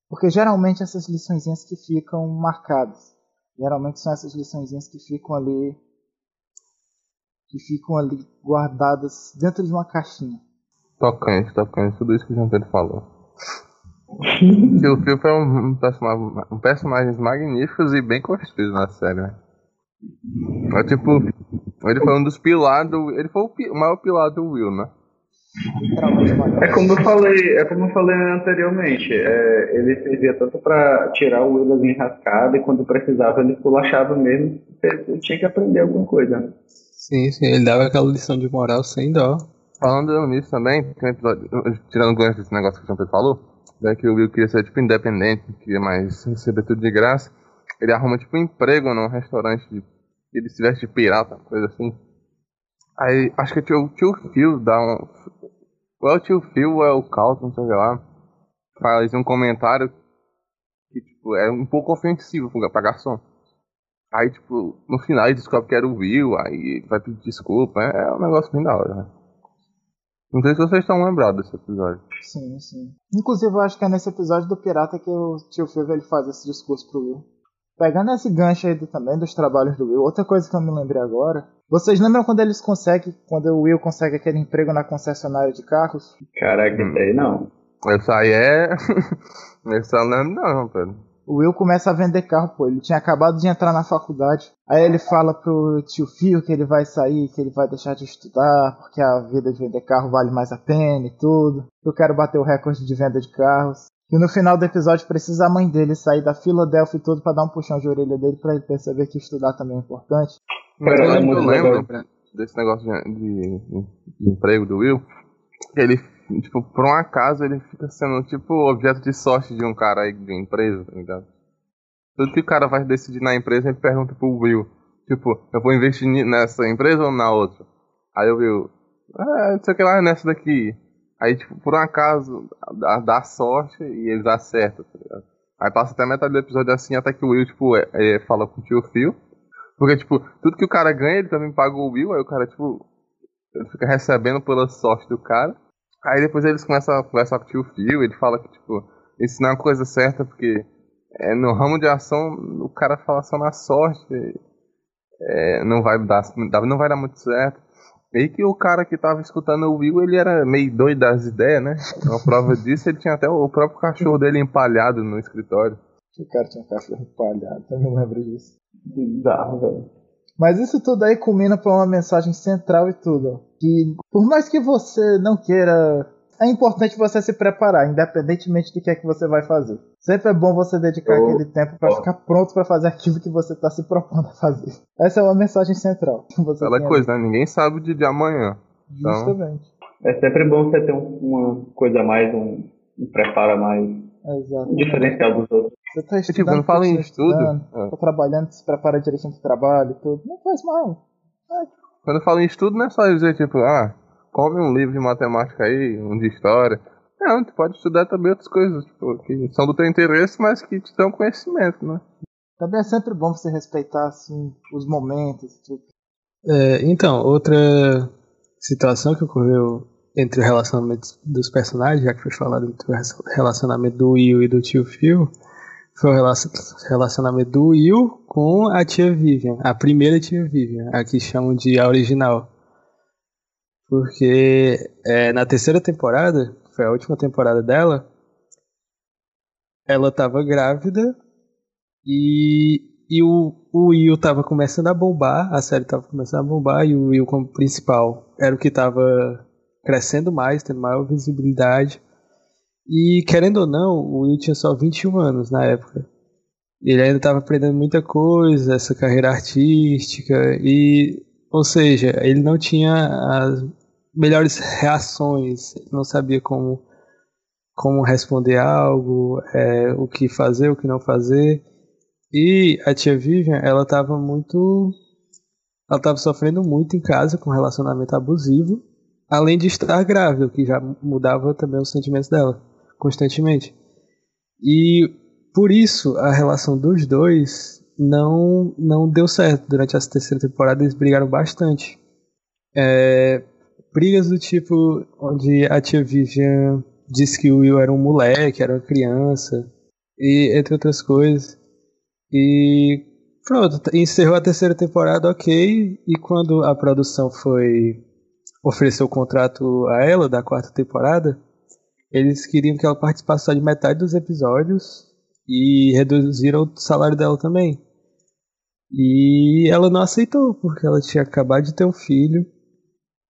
Porque geralmente essas liçõezinhas que ficam marcadas. Geralmente são essas liçõezinhas que ficam ali. que ficam ali guardadas dentro de uma caixinha. Tocante, tocante, tudo isso que o Pedro falou. o Phil foi um, um, personagem, um personagens magníficos e bem construídos na série, né? É, tipo, ele foi um dos pilares do. Ele foi o, o maior pilar do Will, né? É como eu falei, é como eu falei anteriormente, é, ele servia tanto para tirar o Will da enrascada e quando precisava ele pulachava mesmo, ele tinha que aprender alguma coisa. Né? Sim, sim, ele dava aquela lição de moral sem dó. Falando nisso também, tem um episódio, tirando o gancho desse negócio que o Pedro falou, né, que o Will queria ser tipo independente, queria mais receber tudo de graça. Ele arruma tipo um emprego num restaurante, de, ele se veste de pirata, coisa assim. Aí acho que o tio Phil dá um. Ou é o tio Phil ou é o Carlton, sei lá. Faz um comentário que tipo, é um pouco ofensivo pra garçom. Aí, tipo, no final ele descobre que era o Will, aí vai pedir desculpa. É, é um negócio bem da hora, né? Não sei se vocês estão lembrados desse episódio. Sim, sim. Inclusive, eu acho que é nesse episódio do Pirata que o tio Phil ele faz esse discurso pro Will. Pegando esse gancho aí do, também dos trabalhos do Will, outra coisa que eu me lembrei agora. Vocês lembram quando eles conseguem, quando o Will consegue aquele emprego na concessionária de carros? Caraca, hum. aí não. Isso aí é. Isso eu lembro não, Pedro. O Will começa a vender carro, pô. Ele tinha acabado de entrar na faculdade. Aí ele fala pro tio Fio que ele vai sair, que ele vai deixar de estudar, porque a vida de vender carro vale mais a pena e tudo. Eu quero bater o recorde de venda de carros. E no final do episódio precisa a mãe dele sair da Filadélfia e tudo para dar um puxão de orelha dele para ele perceber que estudar também é importante. Mas eu lembro, eu lembro desse negócio de, de, de emprego do Will. Ele tipo, por um acaso ele fica sendo, tipo, objeto de sorte de um cara aí de empresa, tá ligado? Tudo que o cara vai decidir na empresa, ele pergunta pro Will, tipo, eu vou investir nessa empresa ou na outra? Aí o Will, é, não sei o que lá, nessa daqui. Aí, tipo, por um acaso, dá sorte e eles acertam, tá ligado? Aí passa até metade do episódio assim, até que o Will, tipo, é, é, fala com o tio Phil. Porque, tipo, tudo que o cara ganha, ele também paga o Will, aí o cara, tipo, ele fica recebendo pela sorte do cara. Aí depois eles começam a conversar com o tio Phil, ele fala que, tipo, isso não é uma coisa certa, porque é, no ramo de ação o cara fala só na sorte, é, não, vai dar, não vai dar muito certo. Meio que o cara que tava escutando o Will, ele era meio doido das ideias, né? Uma prova disso, ele tinha até o próprio cachorro dele empalhado no escritório. O cara tinha cachorro empalhado, eu me lembro disso. Bizarro, velho. Mas isso tudo aí culmina para uma mensagem central e tudo. Que por mais que você não queira, é importante você se preparar, independentemente do que é que você vai fazer. Sempre é bom você dedicar oh, aquele tempo para oh. ficar pronto para fazer aquilo que você está se propondo a fazer. Essa é uma mensagem central. Aquela coisa, né? Ninguém sabe o dia de amanhã. Então, Justamente. É sempre bom você ter uma coisa a mais, um, um preparo a mais. Exato. Diferencial dos outros. Você tá tipo, estudando, quando fala em tá estudo, é. tá trabalhando, se prepara direitinho pro trabalho e tudo. Não faz mal. Quando eu falo em estudo, não é só dizer, tipo, ah, come um livro de matemática aí, um de história. Não, tu pode estudar também outras coisas, tipo, que são do teu interesse, mas que te dão conhecimento, né? Também é sempre bom você respeitar, assim, os momentos e tudo. É, então, outra situação que ocorreu entre o relacionamento dos personagens, já que foi falado entre o relacionamento do Will e do tio Phil, foi o relacion- relacionamento do Will com a tia Vivian, a primeira tia Vivian, a que chamam de a original. Porque é, na terceira temporada, foi a última temporada dela, ela estava grávida e, e o, o Will tava começando a bombar, a série tava começando a bombar, e o Will como principal era o que tava crescendo mais, tendo maior visibilidade. E querendo ou não, o Will tinha só 21 anos na época. Ele ainda estava aprendendo muita coisa, essa carreira artística, e, ou seja, ele não tinha as melhores reações, não sabia como, como responder algo, é, o que fazer, o que não fazer. E a tia Vivian, ela estava muito. Ela estava sofrendo muito em casa com relacionamento abusivo, além de estar grávida, o que já mudava também os sentimentos dela constantemente. E por isso a relação dos dois não não deu certo. Durante essa terceira temporada eles brigaram bastante. É, brigas do tipo onde a tia Vivian disse que o Will era um moleque, era uma criança, e entre outras coisas. E pronto, encerrou a terceira temporada, ok. E quando a produção foi oferecer o contrato a ela da quarta temporada, eles queriam que ela participasse só de metade dos episódios e reduziram o salário dela também. E ela não aceitou, porque ela tinha acabado de ter um filho,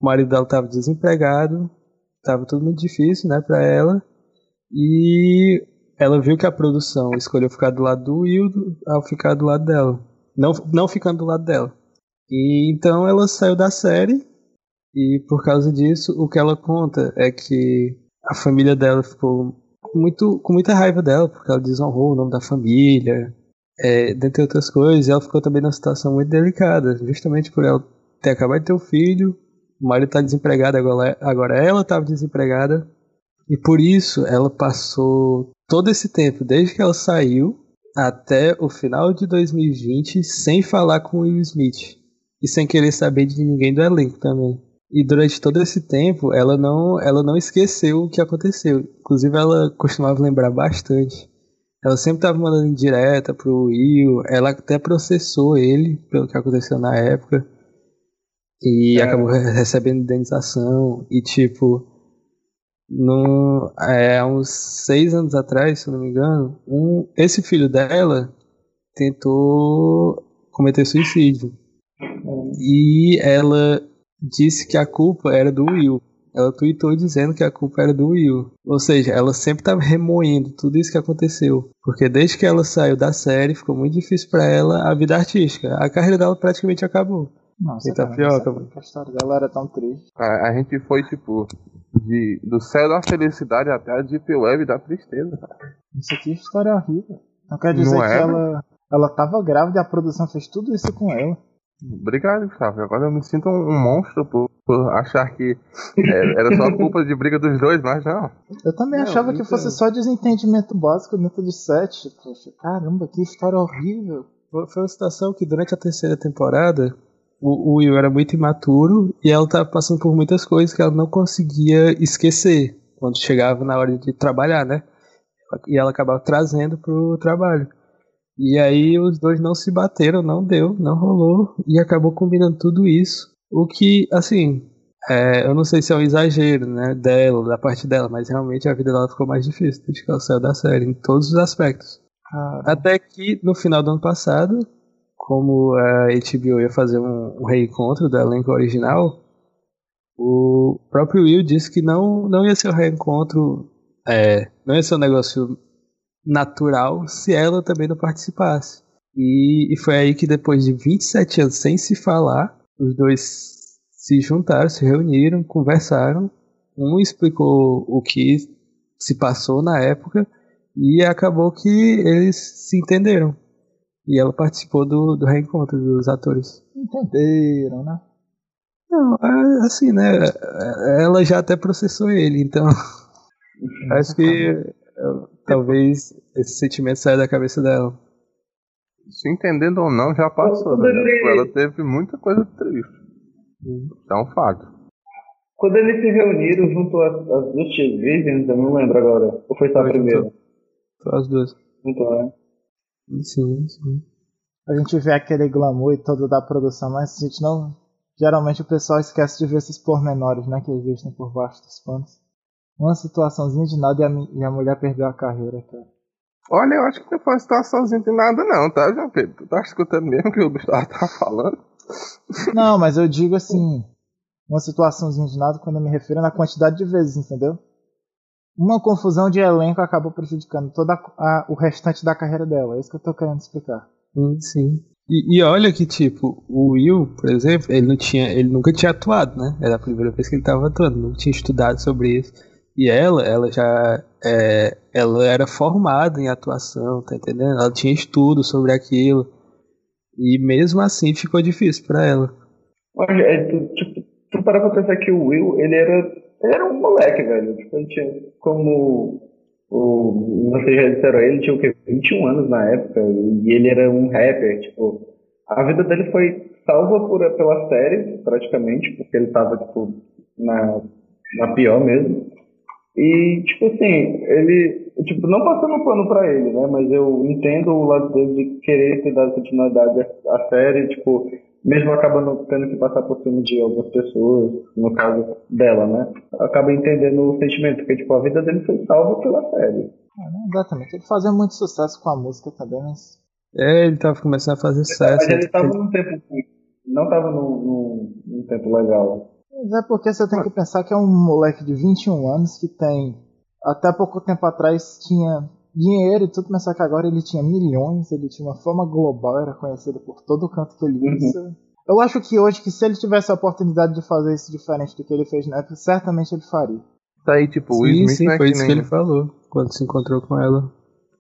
o marido dela estava desempregado, estava tudo muito difícil, né, para ela. E ela viu que a produção escolheu ficar do lado do Will ao ficar do lado dela. Não, não ficando do lado dela. E então ela saiu da série. E por causa disso, o que ela conta é que a família dela ficou muito, com muita raiva dela, porque ela desonrou o nome da família, é, dentre outras coisas. E ela ficou também numa situação muito delicada, justamente por ela ter acabado de ter um filho, o marido está desempregado, agora, agora ela estava desempregada. E por isso ela passou todo esse tempo, desde que ela saiu até o final de 2020, sem falar com o Will Smith. E sem querer saber de ninguém do elenco também. E durante todo esse tempo, ela não, ela não esqueceu o que aconteceu. Inclusive, ela costumava lembrar bastante. Ela sempre estava mandando indireta pro Will. Ela até processou ele pelo que aconteceu na época. E É. acabou recebendo indenização. E tipo, no, é, há uns seis anos atrás, se não me engano, um, esse filho dela tentou cometer suicídio. E ela disse que a culpa era do Will. Ela tweetou dizendo que a culpa era do Will. Ou seja, ela sempre estava remoendo tudo isso que aconteceu. Porque desde que ela saiu da série, ficou muito difícil para ela a vida artística. A carreira dela praticamente acabou. Nossa, Eita, cara, não sabia mano. que a história dela era tão triste. A, a gente foi, tipo, de, do céu da felicidade até a deep web da tristeza, cara. Isso aqui é história horrível. Não quer dizer Não que é, ela, ela tava grávida e a produção fez tudo isso com ela. Obrigado, Gustavo. Agora eu me sinto um, um monstro por, por achar que é, era só culpa de briga dos dois, mas não. Eu também Não, achava que então. fosse só desentendimento básico dentro de sete. Poxa, caramba, que história horrível. Foi foi uma situação que durante a terceira temporada o, o Will era muito imaturo e ela estava passando por muitas coisas que ela não conseguia esquecer quando chegava na hora de trabalhar, né? E ela acabava trazendo pro trabalho. E aí os dois não se bateram, não deu, não rolou e acabou combinando tudo isso. O que, assim, é, eu não sei se é um exagero, né, dela, da parte dela, mas realmente a vida dela ficou mais difícil desde que ela saiu da série, em todos os aspectos. Até que no final do ano passado, como a HBO ia fazer um, um reencontro do elenco original, o próprio Will disse que não, não ia ser um reencontro, é, não ia ser um negócio natural se ela também não participasse. E, e foi aí que depois de 27 anos sem se falar, os dois se juntaram, se reuniram, conversaram Um explicou o que se passou na época e acabou que eles se entenderam. E ela participou do, do reencontro dos atores. Entenderam, né? Não, é, assim, né? Ela já até processou ele, então. acho que talvez esse sentimento saia da cabeça dela. Se entendendo ou não, já passou. Né? Tipo, ela teve muita coisa triste. É um fato. Quando eles se reuniram junto às, às duas tias virgens, eu não lembro agora. Ou foi só a primeira? Só as duas. Juntou, né? Sim, sim. A gente vê aquele glamour e todo da produção, mas a gente não. Geralmente o pessoal esquece de ver esses pormenores, né? Que existem por baixo dos panos. Uma situaçãozinha de nada e a, e a mulher perdeu a carreira, cara. Olha, eu acho que não foi uma situaçãozinha de nada, não, tá, João Pedro? Tu tá escutando mesmo o que o Gustavo tá falando? Não, mas eu digo assim. Uma situaçãozinha de nada quando eu me refiro na quantidade de vezes, entendeu? Uma confusão de elenco acabou prejudicando todo o restante da carreira dela. É isso que eu tô querendo explicar. Sim, sim. E, e, olha que, tipo, o Will, por exemplo, ele não tinha, ele nunca tinha atuado, né? Era a primeira vez que ele estava atuando, não tinha estudado sobre isso. E ela, ela já, é, ela era formada em atuação, tá entendendo? Ela tinha estudo sobre aquilo. E mesmo assim ficou difícil para ela. Olha, é, tu, tipo, tu parar pra pensar que o Will, ele era, ele era um moleque, velho. Tipo, ele tinha, como o, vocês já disseram, ele tinha o quê? 21 anos na época e ele era um rapper, tipo, a vida dele foi salva por, pela série, praticamente, porque ele tava, tipo, na, na pior mesmo. E, tipo assim, ele, tipo, não passando pano pra ele, né, mas eu entendo o lado dele de querer ter dado continuidade à série, tipo, mesmo acabando tendo que passar por cima de algumas pessoas, no caso dela, né? Acaba entendendo o sentimento, porque tipo, a vida dele foi salva pela série. É, exatamente. Ele fazia muito sucesso com a música também, mas. É, ele tava começando a fazer sucesso. Mas ele tava num tempo. Não tava num, num, num tempo legal. Mas é porque você tem que pensar que é um moleque de 21 anos que tem. Até pouco tempo atrás tinha dinheiro e tudo, mas só que agora ele tinha milhões, ele tinha uma fama global, era conhecido por todo o canto que ele ia. Uhum. Eu acho que hoje, que se ele tivesse a oportunidade de fazer isso diferente do que ele fez na época, certamente ele faria. Tá aí, tipo, o Smith sim, não é foi que isso nem... que ele falou quando se encontrou com ela.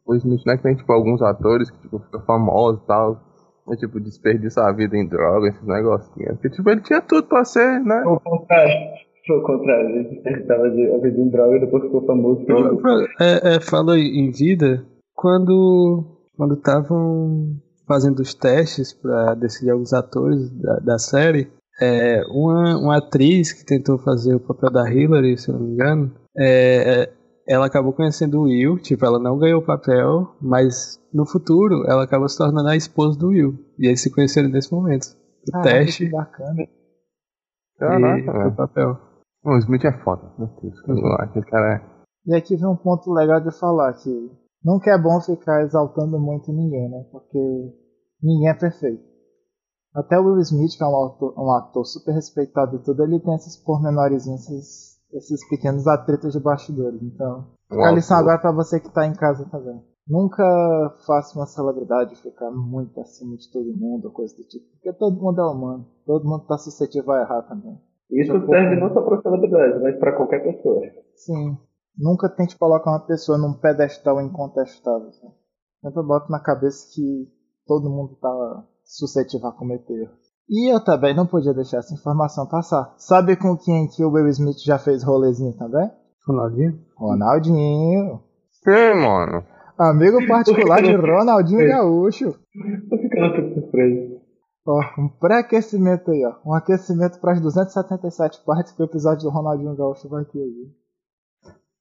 O Smith não é que tem, tipo, alguns atores que, tipo, ficam famosos e tal, e, tipo, desperdiçar a vida em drogas, esses negocinhos. Porque, tipo, ele tinha tudo pra ser, né? O contrário. Foi o contrário, ele estava de, a vida em droga e depois ficou famoso. É, é, fala em vida, quando quando estavam fazendo os testes para decidir alguns atores da, da série, é, uma, uma atriz que tentou fazer o papel da Hillary, se eu não me engano, é, é, ela acabou conhecendo o Will, tipo, ela não ganhou o papel, mas no futuro ela acabou se tornando a esposa do Will. E eles se conheceram nesse momento. O Ah, teste que bacana. Caraca, e velho. o papel. O Smith é foda, meu Deus. Uhum. Aquele cara é. E aqui vem um ponto legal de falar que nunca é bom ficar exaltando muito ninguém, né? Porque ninguém é perfeito. Até o Will Smith, que é um ator, um ator super respeitado e tudo, ele tem esses pormenorizinhos, esses, esses pequenos atritos de bastidores. Então, fica a lição agora pra você que tá em casa também. Nunca faça uma celebridade ficar muito acima de todo mundo ou coisa do tipo. Porque todo mundo é humano. Todo mundo tá suscetível a errar também. Isso eu serve não só para celebridade, mas para qualquer pessoa. Sim. Nunca tente colocar uma pessoa num pedestal incontestável. Sempre bota na cabeça que todo mundo tá suscetível a cometer erros. E eu também não podia deixar essa informação passar. Sabe com quem que o Will Smith já fez rolezinho também? Ronaldinho? Ronaldinho. Quem, mano? Amigo particular de Ronaldinho Gaúcho. Tô ficando um pouco surpreso. Ó, um pré-aquecimento aí, ó. Um aquecimento para as 277 partes que o episódio do Ronaldinho Gaúcho vai ter aí.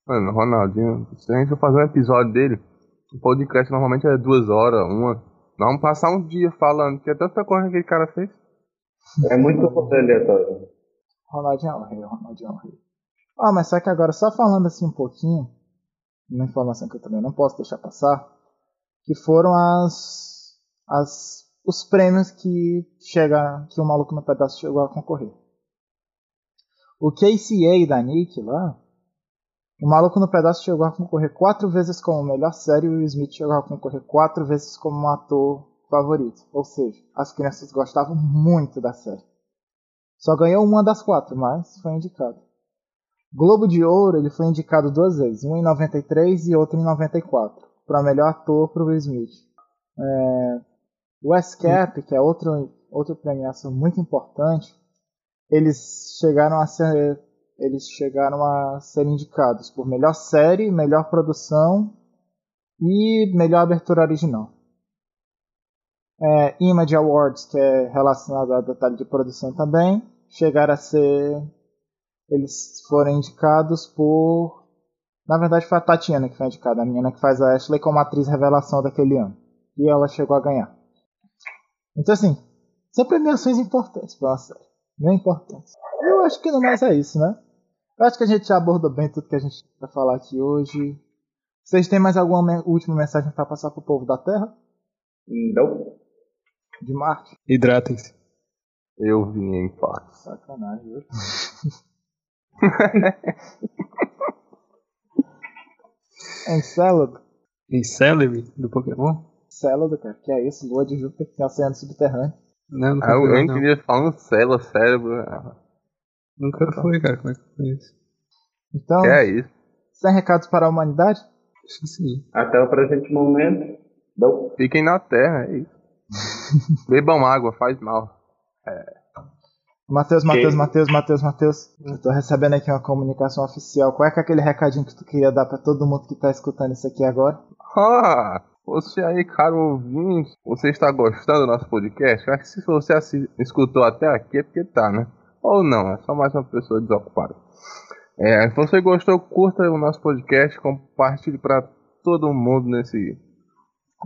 Mano, Ronaldinho, se a gente for fazer um episódio dele, o podcast normalmente é duas horas, uma. Nós vamos passar um dia falando, que é tanta coisa que aquele cara fez. É muito aleatório. Ronaldinho é rei, Ronaldinho é rei. Ah, mas só que agora, só falando assim um pouquinho, uma informação que eu também não posso deixar passar, que foram as, as os prêmios que chega, que o maluco no pedaço chegou a concorrer. O KCA da Nick lá, o maluco no pedaço chegou a concorrer quatro vezes como melhor série e o Smith chegou a concorrer quatro vezes como ator favorito. Ou seja, as crianças gostavam muito da série. Só ganhou uma das quatro, mas foi indicado. Globo de Ouro ele foi indicado duas vezes, um em 93 e outro em 94, para melhor ator para Will Smith. É, o SCAP, que é outro, outra premiação muito importante, eles chegaram a ser eles chegaram a ser indicados por melhor série, melhor produção e melhor abertura original. É, Image Awards, que é relacionado a detalhe de produção também, chegaram a ser. Eles foram indicados por. Na verdade, foi a Tatiana que foi indicada, a menina que faz a Ashley como atriz revelação daquele ano. E ela chegou a ganhar. Então, assim, são premiações importantes para uma série. Bem importantes. Eu acho que no mais é isso, né? Eu acho que a gente já abordou bem tudo que a gente vai falar aqui hoje. Vocês têm mais alguma última mensagem para passar pro povo da Terra? Não. De Marte? Hidratem-se. Eu vim em paz. Sacanagem, viu? Encélado. Encélado do Pokémon? Encélado, cara. Que é isso? Lua de Júpiter que é oceano subterrâneo. Não, nunca Ah, eu foi, eu não. queria falar um célula, cérebro. ah, Nunca foi, cara. Como é que foi isso? Então, Que é isso? sem recados para a humanidade? Sim. Até o presente momento. Não. Fiquem na terra, é isso. Bebam água, faz mal. Matheus, Matheus, Que? Matheus, Matheus, Matheus. Eu tô recebendo aqui uma comunicação oficial. Qual é que é aquele recadinho que tu queria dar pra todo mundo que tá escutando isso aqui agora? Ah, você aí, caro ouvinte, você está gostando do nosso podcast? Eu acho que se você escutou até aqui é porque tá, né? Ou não, é só mais uma pessoa desocupada. É, se você gostou, curta o nosso podcast, compartilhe para todo mundo nesse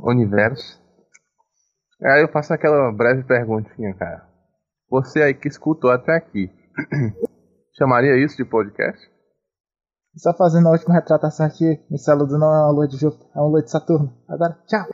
universo. Aí eu faço aquela breve perguntinha, cara. Você aí que escutou até aqui, chamaria isso de podcast? Só fazendo a última retratação aqui. Encélado não é uma lua de Júpiter, é uma lua de Saturno. Agora, tchau!